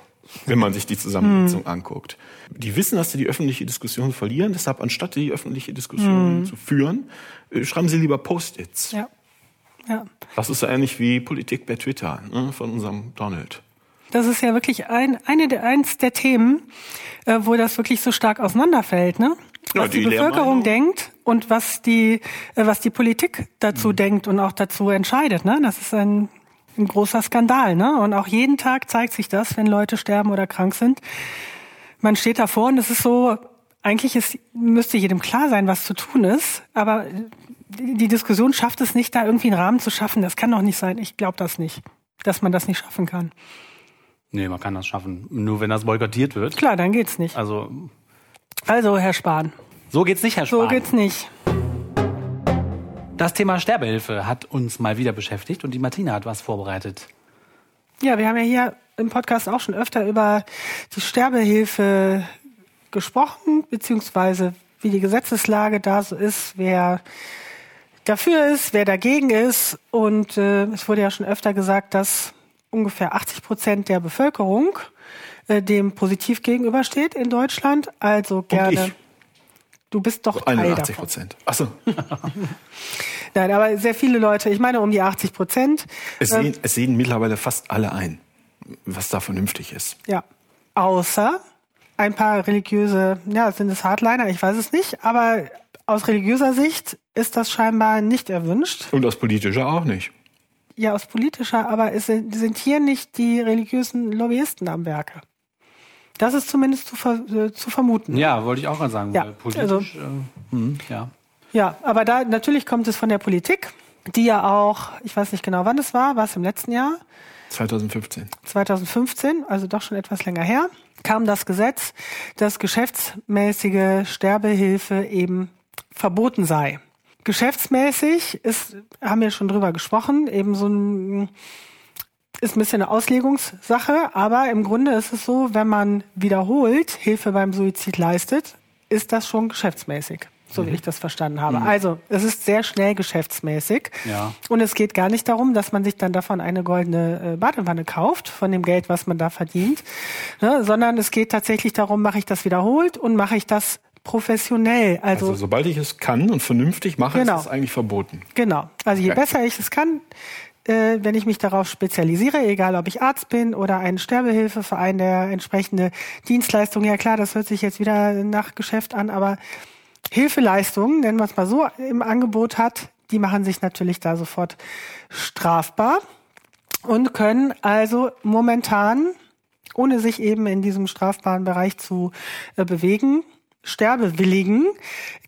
wenn man sich die Zusammensetzung mhm. anguckt. Die wissen, dass sie die öffentliche Diskussion verlieren, deshalb anstatt die öffentliche Diskussion mhm. zu führen, äh, schreiben sie lieber Post-its. Ja. Ja. Das ist so ähnlich wie Politik bei Twitter ne, von unserem Donald. Das ist ja wirklich ein, eine der, eins der Themen, äh, wo das wirklich so stark auseinanderfällt, ne? Was ja, die, die Bevölkerung denkt und was die, äh, was die Politik dazu mhm. denkt und auch dazu entscheidet, ne? Das ist ein, ein großer Skandal, ne? Und auch jeden Tag zeigt sich das, wenn Leute sterben oder krank sind. Man steht davor und es ist so, eigentlich ist, müsste jedem klar sein, was zu tun ist, aber die Diskussion schafft es nicht, da irgendwie einen Rahmen zu schaffen. Das kann doch nicht sein. Ich glaube das nicht, dass man das nicht schaffen kann. Nee, man kann das schaffen. Nur wenn das boykottiert wird. Klar, dann geht's nicht. Also, also Herr Spahn. So geht's nicht, Herr Spahn. So geht's nicht. Das Thema Sterbehilfe hat uns mal wieder beschäftigt und die Martina hat was vorbereitet. Ja, wir haben ja hier im Podcast auch schon öfter über die Sterbehilfe gesprochen, beziehungsweise wie die Gesetzeslage da so ist, wer dafür ist, wer dagegen ist. Und äh, es wurde ja schon öfter gesagt, dass ungefähr 80 Prozent der Bevölkerung äh, dem positiv gegenübersteht in Deutschland. Also gerne. Du bist doch Teil 81 davon. Prozent. Achso. Nein, aber sehr viele Leute, ich meine um die 80 Prozent. Es, Ähm, sehen, es sehen mittlerweile fast alle ein, was da vernünftig ist. Ja. Außer ein paar religiöse, ja, sind es Hardliner, ich weiß es nicht, aber aus religiöser Sicht ist das scheinbar nicht erwünscht. Und aus politischer auch nicht. Ja, aus politischer, aber es sind, sind hier nicht die religiösen Lobbyisten am Werke. Das ist zumindest zu, ver, äh, zu vermuten. Ja, wollte ich auch gerade sagen. Ja, weil politisch, also- äh, hm, ja. Ja, aber da natürlich kommt es von der Politik, die ja auch, ich weiß nicht genau wann es war, war es im letzten Jahr, 2015. 2015, also doch schon etwas länger her, kam das Gesetz, dass geschäftsmäßige Sterbehilfe eben verboten sei. Geschäftsmäßig ist, haben wir schon drüber gesprochen, eben so ein, ist ein bisschen eine Auslegungssache, aber im Grunde ist es so, wenn man wiederholt Hilfe beim Suizid leistet, ist das schon geschäftsmäßig. So wie ich das verstanden habe. Also, es ist sehr schnell geschäftsmäßig. Ja. Und es geht gar nicht darum, dass man sich dann davon eine goldene äh, Badewanne kauft, von dem Geld, was man da verdient, ne, sondern es geht tatsächlich darum, mache ich das wiederholt und mache ich das professionell. Also, Also sobald ich es kann und vernünftig mache, Genau. ist es eigentlich verboten. genau. Also je Okay. besser ich es kann, äh, wenn ich mich darauf spezialisiere, egal ob ich Arzt bin oder ein Sterbehilfeverein, der entsprechende Dienstleistungen, ja klar, das hört sich jetzt wieder nach Geschäft an, aber Hilfeleistungen, nennen wir es mal so, im Angebot hat, die machen sich natürlich da sofort strafbar und können also momentan, ohne sich eben in diesem strafbaren Bereich zu äh, bewegen, Sterbewilligen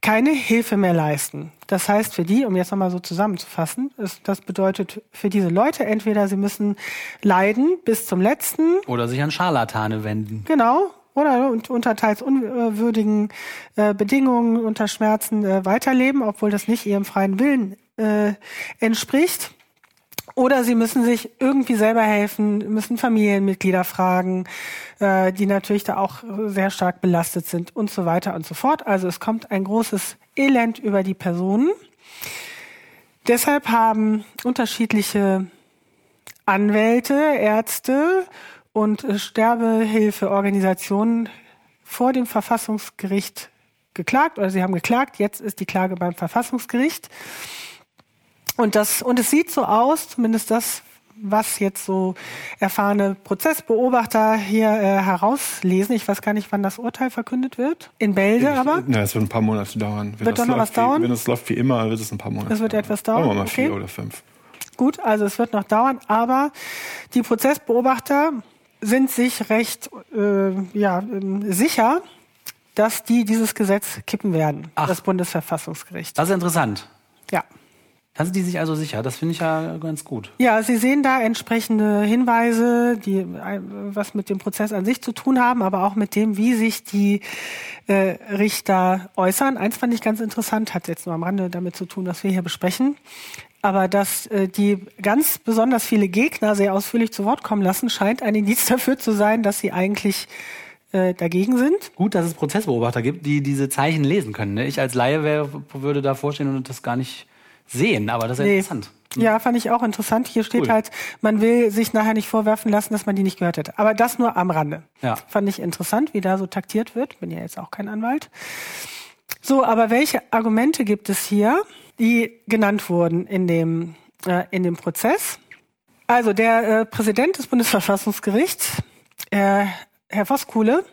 keine Hilfe mehr leisten. Das heißt für die, um jetzt nochmal so zusammenzufassen, ist, das bedeutet für diese Leute entweder sie müssen leiden bis zum letzten Oder sich an Scharlatane wenden. Genau. Oder unter teils unwürdigen äh, Bedingungen, unter Schmerzen äh, weiterleben, obwohl das nicht ihrem freien Willen äh, entspricht. Oder sie müssen sich irgendwie selber helfen, müssen Familienmitglieder fragen, äh, die natürlich da auch sehr stark belastet sind und so weiter und so fort. Also es kommt ein großes Elend über die Personen. Deshalb haben unterschiedliche Anwälte, Ärzte und Sterbehilfeorganisationen vor dem Verfassungsgericht geklagt oder sie haben geklagt. Jetzt ist die Klage beim Verfassungsgericht. Und das, und es sieht so aus, zumindest das, was jetzt so erfahrene Prozessbeobachter hier äh, herauslesen. Ich weiß gar nicht, wann das Urteil verkündet wird. In Bälde aber. Na, es wird ein paar Monate dauern. Wenn Wird das doch noch was dauern? Wie, wenn es läuft wie immer, wird es ein paar Monate Es wird etwas dauern, Sagen wir mal okay. vier oder fünf. Gut, also es wird noch dauern, aber die Prozessbeobachter sind sich recht äh, ja, ähm, sicher, dass die dieses Gesetz kippen werden, Ach. das Bundesverfassungsgericht. Das ist interessant. Ja. Da sind die sich also sicher. Das finde ich ja ganz gut. Ja, Sie sehen da entsprechende Hinweise, die äh, was mit dem Prozess an sich zu tun haben, aber auch mit dem, wie sich die äh, Richter äußern. Eins fand ich ganz interessant, hat jetzt nur am Rande damit zu tun, was wir hier besprechen. Aber dass äh, die ganz besonders viele Gegner sehr ausführlich zu Wort kommen lassen, scheint ein Indiz dafür zu sein, dass sie eigentlich äh, dagegen sind. Gut, dass es Prozessbeobachter gibt, die diese Zeichen lesen können. Ne? Ich als Laie wär, würde da vorstehen und das gar nicht sehen. Aber das ist ja Nee. interessant. Ja, fand ich auch interessant. Hier steht Cool. halt, man will sich nachher nicht vorwerfen lassen, dass man die nicht gehört hätte. Aber das nur am Rande. Ja. Fand ich interessant, wie da so taktiert wird. Bin ja jetzt auch kein Anwalt. So, aber welche Argumente gibt es hier, die genannt wurden in dem, äh, in dem Prozess? Also der äh, Präsident des Bundesverfassungsgerichts, äh, Herr Voskuhle,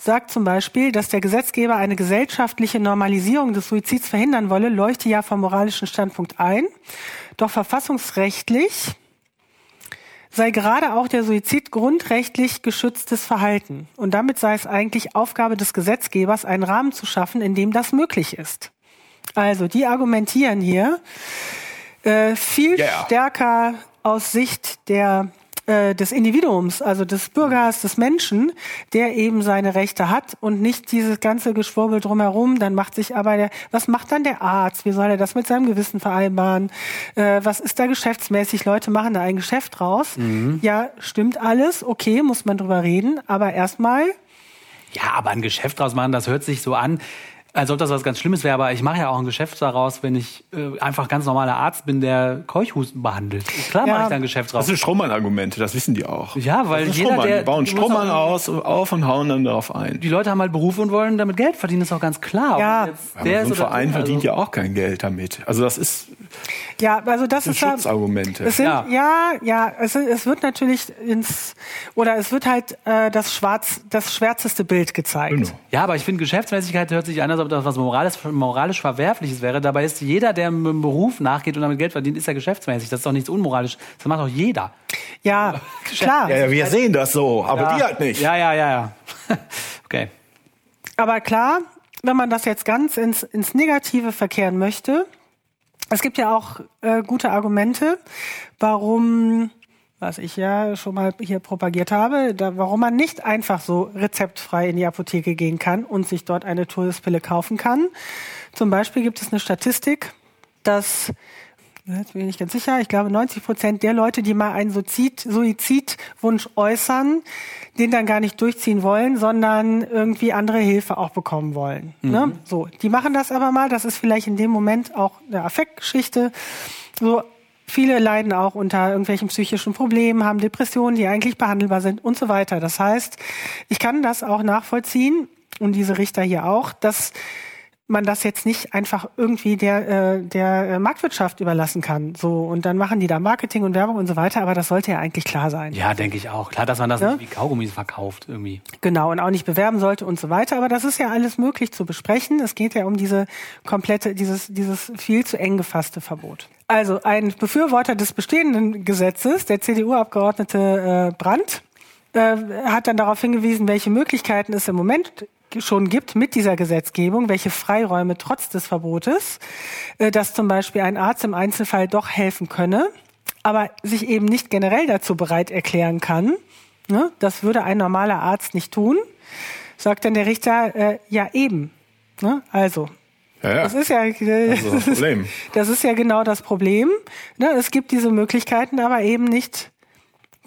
sagt zum Beispiel, dass der Gesetzgeber eine gesellschaftliche Normalisierung des Suizids verhindern wolle, leuchte ja vom moralischen Standpunkt ein. Doch verfassungsrechtlich sei gerade auch der Suizid grundrechtlich geschütztes Verhalten. Und damit sei es eigentlich Aufgabe des Gesetzgebers, einen Rahmen zu schaffen, in dem das möglich ist. Also, die argumentieren hier äh, viel Ja. stärker aus Sicht der äh, des Individuums, also des Bürgers, des Menschen, der eben seine Rechte hat und nicht dieses ganze Geschwurbel drumherum. Dann macht sich aber der, was macht dann der Arzt? Wie soll er das mit seinem Gewissen vereinbaren? Äh, was ist da geschäftsmäßig? Leute machen da ein Geschäft draus. Ja, stimmt alles. Okay, muss man drüber reden. Aber erstmal, Ja, aber ein Geschäft draus machen, das hört sich so an. Als ob das was ganz Schlimmes wäre, aber ich mache ja auch ein Geschäft daraus, wenn ich äh, einfach ganz normaler Arzt bin, der Keuchhusten behandelt. Klar Ja. mache ich da ein Geschäft draus. Das sind Strohmann-Argumente, das wissen die auch. Ja, weil das ist jeder, Strohmann. der- die bauen Strohmann auch- aus, auf und hauen dann darauf ein. die Leute haben halt Berufe und wollen damit Geld verdienen, ist auch ganz klar. Ja. Jetzt der so ist ein oder- Verein verdient also- ja auch kein Geld damit. Also das ist Ja, also das sind ist ja, Schutzargumente. es sind, Ja. ja, ja, es, es wird natürlich ins oder es wird halt äh, das schwarz, das schwärzeste Bild gezeigt. Genau. Ja, aber ich finde, Geschäftsmäßigkeit hört sich an, als ob das was moralisch, moralisch Verwerfliches wäre. Dabei ist jeder, der einem Beruf nachgeht und damit Geld verdient, ist ja geschäftsmäßig. Das ist doch nichts unmoralisch. Das macht doch jeder. Ja, klar. Ja, ja, wir sehen das so, aber die halt nicht. Ja, ja, ja, ja. okay. Aber klar, wenn man das jetzt ganz ins, ins Negative verkehren möchte, es gibt ja auch äh, gute Argumente, warum, was ich ja schon mal hier propagiert habe, da, warum man nicht einfach so rezeptfrei in die Apotheke gehen kann und sich dort eine Todespille kaufen kann. Zum Beispiel gibt es eine Statistik, dass Jetzt bin ich nicht ganz sicher. Ich glaube, 90 Prozent der Leute, die mal einen Suizid, Suizidwunsch äußern, den dann gar nicht durchziehen wollen, sondern irgendwie andere Hilfe auch bekommen wollen. Ne? So, die machen das aber mal. Das ist vielleicht in dem Moment auch eine Affektgeschichte. So, viele leiden auch unter irgendwelchen psychischen Problemen, haben Depressionen, die eigentlich behandelbar sind und so weiter. Das heißt, ich kann das auch nachvollziehen und diese Richter hier auch, dass man das jetzt nicht einfach irgendwie der, äh, der äh, Marktwirtschaft überlassen kann. So, und dann machen die da Marketing und Werbung und so weiter, aber das sollte ja eigentlich klar sein. Ja, denke ich auch. Klar, dass man das Ja? nicht wie Kaugummis verkauft irgendwie. Genau, und auch nicht bewerben sollte und so weiter. Aber das ist ja alles möglich zu besprechen. Es geht ja um diese komplette, dieses, dieses viel zu eng gefasste Verbot. Also ein Befürworter des bestehenden Gesetzes, der CDU-Abgeordnete äh, Brandt, äh, hat dann darauf hingewiesen, welche Möglichkeiten es im Moment schon gibt mit dieser Gesetzgebung, welche Freiräume trotz des Verbotes, äh, dass zum Beispiel ein Arzt im Einzelfall doch helfen könne, aber sich eben nicht generell dazu bereit erklären kann. Ne? Das würde ein normaler Arzt nicht tun. Sagt dann der Richter, äh, ja eben. Ne? Also, Ja, ja. das ist ja Das ist das Problem. das ist ja genau das Problem. Ne? Es gibt diese Möglichkeiten, aber eben nicht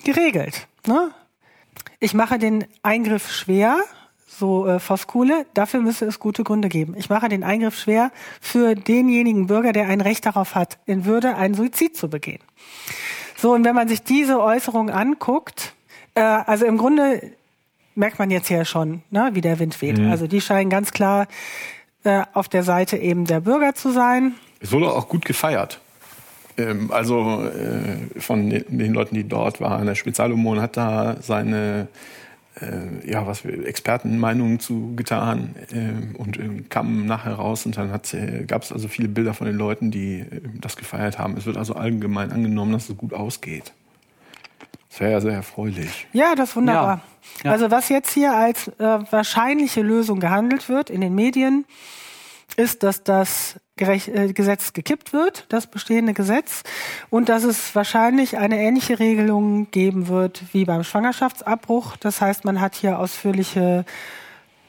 geregelt. Ne? Ich mache den Eingriff schwer, so äh, Voskuhle, dafür müsste es gute Gründe geben. Ich mache den Eingriff schwer für denjenigen Bürger, der ein Recht darauf hat, in Würde einen Suizid zu begehen. So, und wenn man sich diese Äußerung anguckt, äh, also im Grunde merkt man jetzt ja schon, ne, wie der Wind weht. Also die scheinen ganz klar äh, auf der Seite eben der Bürger zu sein. Es wurde auch gut gefeiert. Ähm, also äh, von den, Leuten, die dort waren. Der Spezialhormon hat da seine äh, ja, was wir Expertenmeinungen zu getan äh, und äh, kam nachher raus und dann hat, äh, gab es also viele Bilder von den Leuten, die äh, das gefeiert haben. Es wird also allgemein angenommen, dass es gut ausgeht. Das wäre ja sehr erfreulich. Ja, das ist wunderbar. Ja. Ja. Also was jetzt hier als äh, wahrscheinliche Lösung gehandelt wird in den Medien, ist, dass das Gesetz gekippt wird, das bestehende Gesetz, und dass es wahrscheinlich eine ähnliche Regelung geben wird wie beim Schwangerschaftsabbruch. Das heißt, man hat hier ausführliche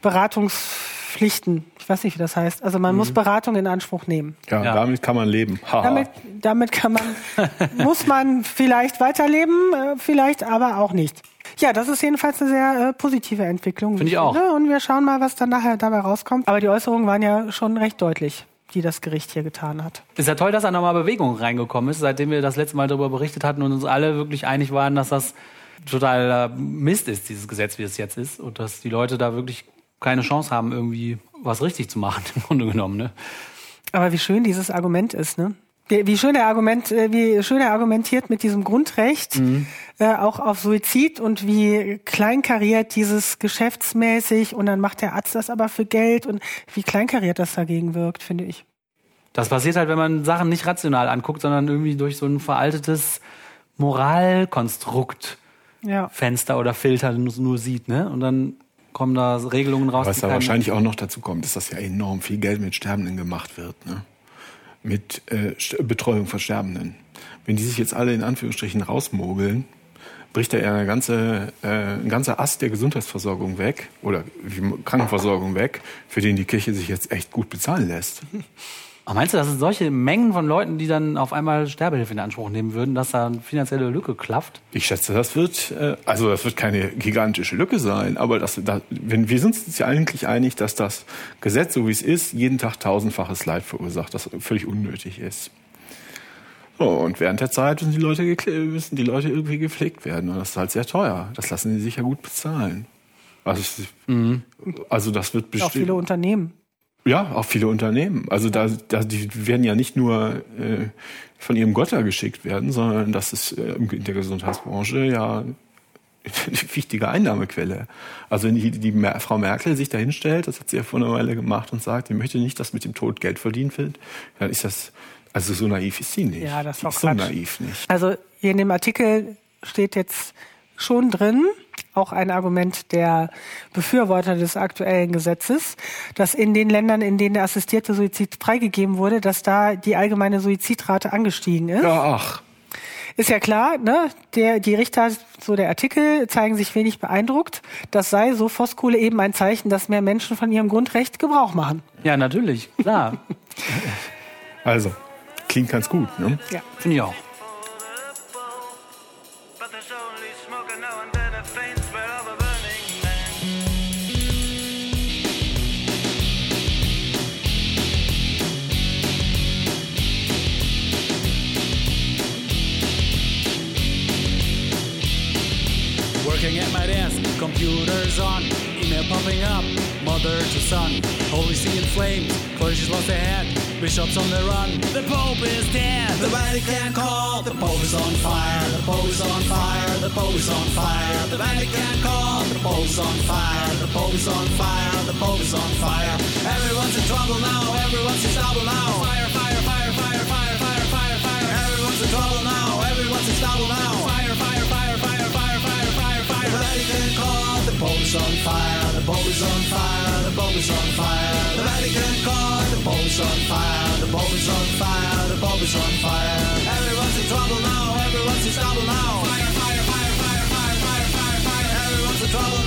Beratungspflichten. Ich weiß nicht, wie das heißt. Also man muss Beratung in Anspruch nehmen. Ja, Ja. damit kann man leben. Damit, damit kann man, muss man vielleicht weiterleben, äh, vielleicht aber auch nicht. Ja, das ist jedenfalls eine sehr äh, positive Entwicklung. Finde ich auch. Und wir schauen mal, was dann nachher dabei rauskommt. Aber die Äußerungen waren ja schon recht deutlich, die das Gericht hier getan hat. Ist ja toll, dass da nochmal Bewegung reingekommen ist, seitdem wir das letzte Mal darüber berichtet hatten und uns alle wirklich einig waren, dass das total Mist ist, dieses Gesetz, wie es jetzt ist. Und dass die Leute da wirklich keine Chance haben, irgendwie was richtig zu machen, im Grunde genommen. Ne? Aber wie schön dieses Argument ist, ne? Wie, schön er Argument, äh, wie schön er argumentiert mit diesem Grundrecht, äh, auch auf Suizid und wie kleinkariert dieses geschäftsmäßig und dann macht der Arzt das aber für Geld und wie kleinkariert das dagegen wirkt, finde ich. Das passiert halt, wenn man Sachen nicht rational anguckt, sondern irgendwie durch so ein veraltetes Moralkonstrukt Ja. Fenster oder Filter nur, nur sieht, ne? Und dann kommen da Regelungen raus. Was da wahrscheinlich auch noch dazu kommt, ist, dass ja enorm viel Geld mit Sterbenden gemacht wird. Ne? Mit äh, Betreuung von Sterbenden. Wenn die sich jetzt alle in Anführungsstrichen rausmogeln, bricht da ja eine ganze, äh, ein ganzer Ast der Gesundheitsversorgung weg oder Krankenversorgung weg, für den die Kirche sich jetzt echt gut bezahlen lässt. Aber meinst du, dass es solche Mengen von Leuten, die dann auf einmal Sterbehilfe in Anspruch nehmen würden, dass da eine finanzielle Lücke klafft? Ich schätze, das wird, äh, also das wird keine gigantische Lücke sein, aber das, da, wenn, wir sind uns ja eigentlich einig, dass das Gesetz, so wie es ist, jeden Tag tausendfaches Leid verursacht, das völlig unnötig ist. So, und während der Zeit müssen die Leute, müssen die Leute irgendwie gepflegt werden. Und das ist halt sehr teuer. Das lassen sie sich ja gut bezahlen. Also, mhm. also das wird bestimmt. Auch viele Unternehmen. Ja, auch viele Unternehmen. Also da, da die werden ja nicht nur äh, von ihrem Götter geschickt werden, sondern das ist äh, in der Gesundheitsbranche ja eine wichtige Einnahmequelle. Also wenn die, die Frau Merkel sich da hinstellt, das hat sie ja vor einer Weile gemacht und sagt, sie möchte nicht, dass mit dem Tod Geld verdient wird, dann ist das, also so naiv ist sie nicht. Ja, das ist auch so naiv nicht. Also hier in dem Artikel steht jetzt schon drin, auch ein Argument der Befürworter des aktuellen Gesetzes, dass in den Ländern, in denen der assistierte Suizid freigegeben wurde, dass da die allgemeine Suizidrate angestiegen ist. Ja, ach. Ist ja klar, ne? Der, die Richter, so der Artikel, zeigen sich wenig beeindruckt. Das sei, so Voskuhle, eben ein Zeichen, dass mehr Menschen von ihrem Grundrecht Gebrauch machen. Ja, natürlich, klar. also, klingt ganz gut, ne? Ja. Finde ich auch. Computers on, email popping up, mother to son. Holy see in flames, clergy's lost their head, bishops on the run. The Pope is dead, the Vatican call, the Pope is on fire, the Pope is on fire, the Pope is on fire. The Vatican call, the Pope is on fire, the Pope is on fire, the Pope is on fire. Everyone's in trouble now, everyone's in trouble now. Fire, fire, fire, fire, fire, fire, fire, fire. Everyone's in trouble now, everyone's in trouble now. Fire, The Pope is on fire, the Pope is on fire, the Pope is on fire. The Vatican caught. the Pope is on fire, the Pope is on fire, the Pope is on fire. Everyone's in trouble now, everyone's in trouble now. Fire, fire, fire, fire, fire, fire, fire, fire. Everyone's in trouble